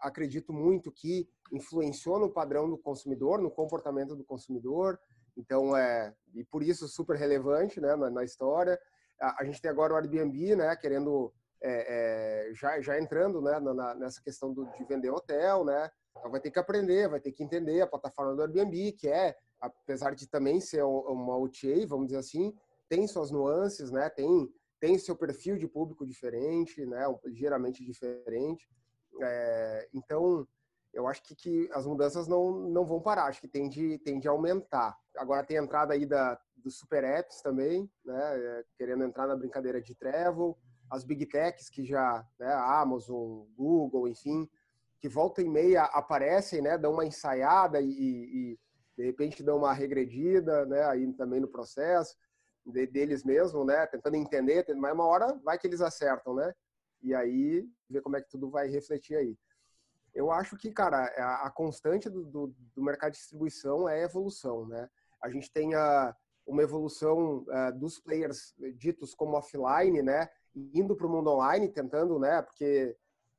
acredito muito que influenciou no padrão do consumidor, no comportamento do consumidor. Então, é, e por isso super relevante né, na, na história. A, a, gente tem agora o Airbnb, né, querendo, é, é, já, já entrando né, na, nessa questão do, de vender hotel, né. Então, vai ter que aprender, vai ter que entender a plataforma do Airbnb, que é, apesar de também ser uma OTA, vamos dizer assim, tem suas nuances, né, tem, tem seu perfil de público diferente, né, ligeiramente diferente. É, então, eu acho que, que, as mudanças não, não vão parar, acho que tende, tende a aumentar. Agora tem a entrada aí da, dos super apps também, né, é, querendo entrar na brincadeira de travel, as big techs que já, né, Amazon, Google, enfim, que volta e meia aparecem, né, dão uma ensaiada e, e de repente dão uma regredida, né, aí também no processo de, deles mesmo, né, tentando entender, mas uma hora vai que eles acertam, né, e aí ver como é que tudo vai refletir aí. Eu acho que, cara, a, constante do, do, do, mercado de distribuição é a evolução, né? A gente tem a, uma evolução uh, dos players ditos como offline, né? Indo para o mundo online, tentando, né? Porque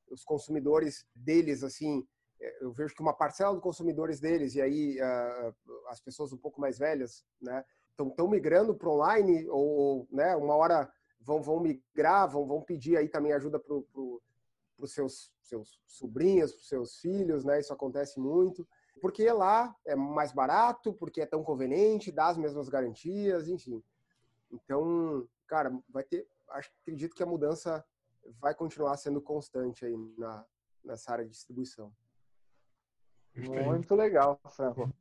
os consumidores deles, assim, é, eu vejo que uma parcela dos consumidores deles, e aí uh, as pessoas um pouco mais velhas, né? estão migrando para online ou, né, uma hora vão, vão migrar, vão, vão pedir aí também ajuda para os seus, seus sobrinhos, para os seus filhos, né? Isso acontece muito. Porque lá é mais barato, porque é tão conveniente, dá as mesmas garantias, enfim. Então, cara, vai ter. Acho, acredito que a mudança vai continuar sendo constante aí na, nessa área de distribuição. Muito legal, Franco.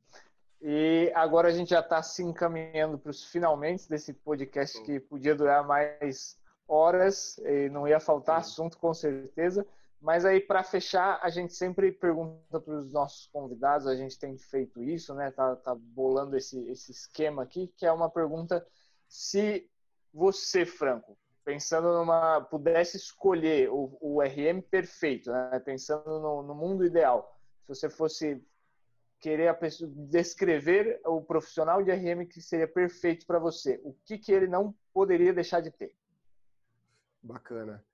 E agora a gente já está se encaminhando para os finalmente desse podcast que podia durar mais horas e não ia faltar assunto com certeza. Mas aí para fechar, a gente sempre pergunta para os nossos convidados, a gente tem feito isso, né? Tá, tá bolando esse, esse esquema aqui, que é uma pergunta se você, Franco, pensando numa pudesse escolher o, o RM perfeito, né? Pensando no, no mundo ideal, se você fosse querer a pessoa, descrever o profissional de RM que seria perfeito para você, o que, que ele não poderia deixar de ter? Bacana.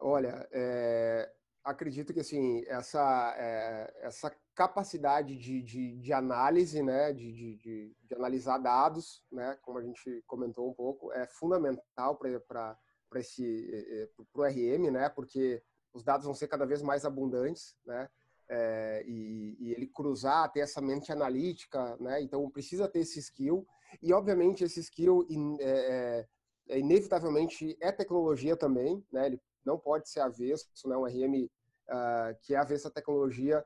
Olha, é, acredito que assim essa é, essa capacidade de, de, de análise, né, de, de, de, analisar dados, né, como a gente comentou um pouco, é fundamental para para esse para o RM, né, porque os dados vão ser cada vez mais abundantes, né, é, e, e, ele cruzar, ter essa mente analítica, né, então precisa ter esse skill e obviamente esse skill é, é é, inevitavelmente é tecnologia também, né? Ele não pode ser avesso, né? Um RM uh, ah, que é avesso à tecnologia,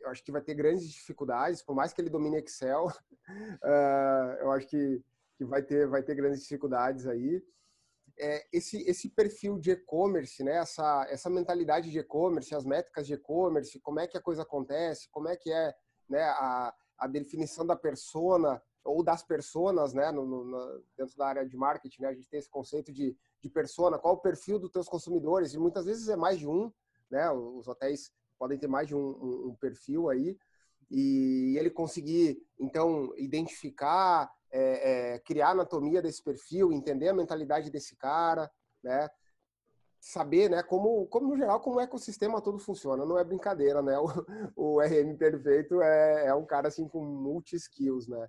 eu acho que vai ter grandes dificuldades, por mais que ele domine Excel, uh, eu acho que, que vai ter vai ter grandes dificuldades aí. É, esse esse perfil de e-commerce, né? Essa essa mentalidade de e-commerce, as métricas de e-commerce, como é que a coisa acontece, como é que é, né? A, a definição da persona ou das personas, né, no, no, dentro da área de marketing, né, a gente tem esse conceito de, de persona, qual o perfil dos teus consumidores, e muitas vezes é mais de um, né, os hotéis podem ter mais de um, um, um perfil aí, e ele conseguir, então, identificar, é, é, criar a anatomia desse perfil, entender a mentalidade desse cara, né, saber, né, como, como no geral, como o ecossistema todo funciona. Não é brincadeira, né? O, o RM perfeito é, é um cara assim com multi-skills, né?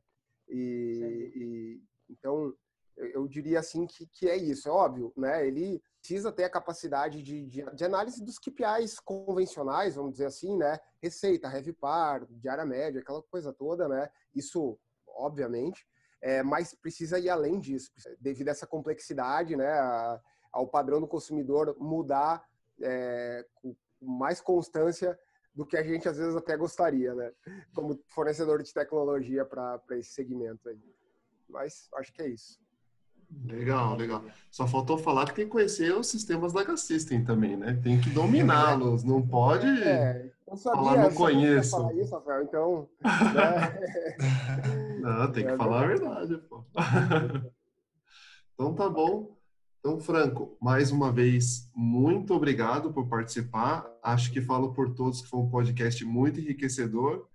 E, e então eu, diria assim que, que é isso, é óbvio, né? Ele precisa ter a capacidade de, de, de, análise dos KPIs convencionais, vamos dizer assim, né? Receita, par, diária média, aquela coisa toda, né? Isso, obviamente, é, mas precisa ir além disso, devido a essa complexidade, né? A, ao padrão do consumidor mudar é, com mais constância do que a gente às vezes até gostaria, né? Como fornecedor de tecnologia para esse segmento aí. Mas acho que é isso. Legal, legal. Só faltou falar que tem que conhecer os sistemas da Gassystem também, né? Tem que dominá-los, não pode é, eu sabia, falar não conheço. Falar isso, Rafael, então. Né? não, tem que é falar verdade. a verdade, pô. então tá bom. Então, Franco, mais uma vez, muito obrigado por participar. Acho que falo por todos que foi um podcast muito enriquecedor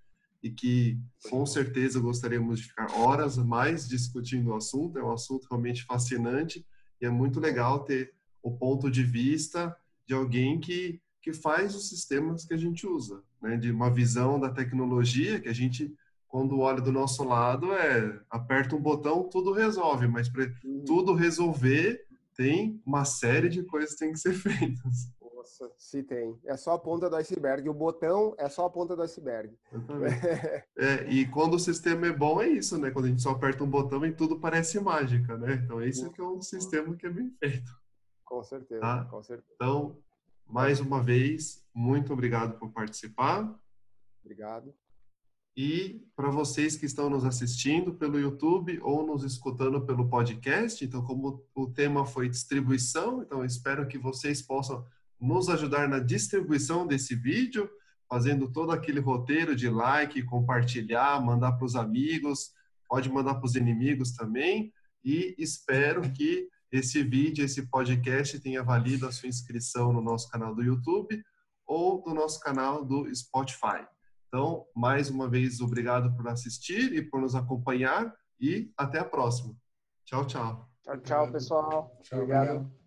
e que com certeza gostaríamos de ficar horas mais discutindo o assunto. É um assunto realmente fascinante e é muito legal ter o ponto de vista de alguém que, que faz os sistemas que a gente usa, né? de uma visão da tecnologia que a gente, quando olha do nosso lado, é aperta um botão, tudo resolve, mas para uhum. tudo resolver tem uma série de coisas que tem que ser feitas. Nossa, se tem. É só a ponta do iceberg. O botão é só a ponta do iceberg. é, e quando o sistema é bom, é isso, né? Quando a gente só aperta um botão e tudo parece mágica, né? Então, esse é que é um sistema que é bem feito. Com certeza, tá? com certeza. Então, mais uma vez, muito obrigado por participar. Obrigado. E para vocês que estão nos assistindo pelo YouTube ou nos escutando pelo podcast, então como o tema foi distribuição, então espero que vocês possam nos ajudar na distribuição desse vídeo, fazendo todo aquele roteiro de like, compartilhar, mandar para os amigos, pode mandar para os inimigos também. E espero que esse vídeo, esse podcast tenha valido a sua inscrição no nosso canal do YouTube ou no nosso canal do Spotify. Então, mais uma vez, obrigado por assistir e por nos acompanhar e até a próxima. Tchau, tchau. Tchau, tchau, pessoal. Tchau, obrigado. obrigado.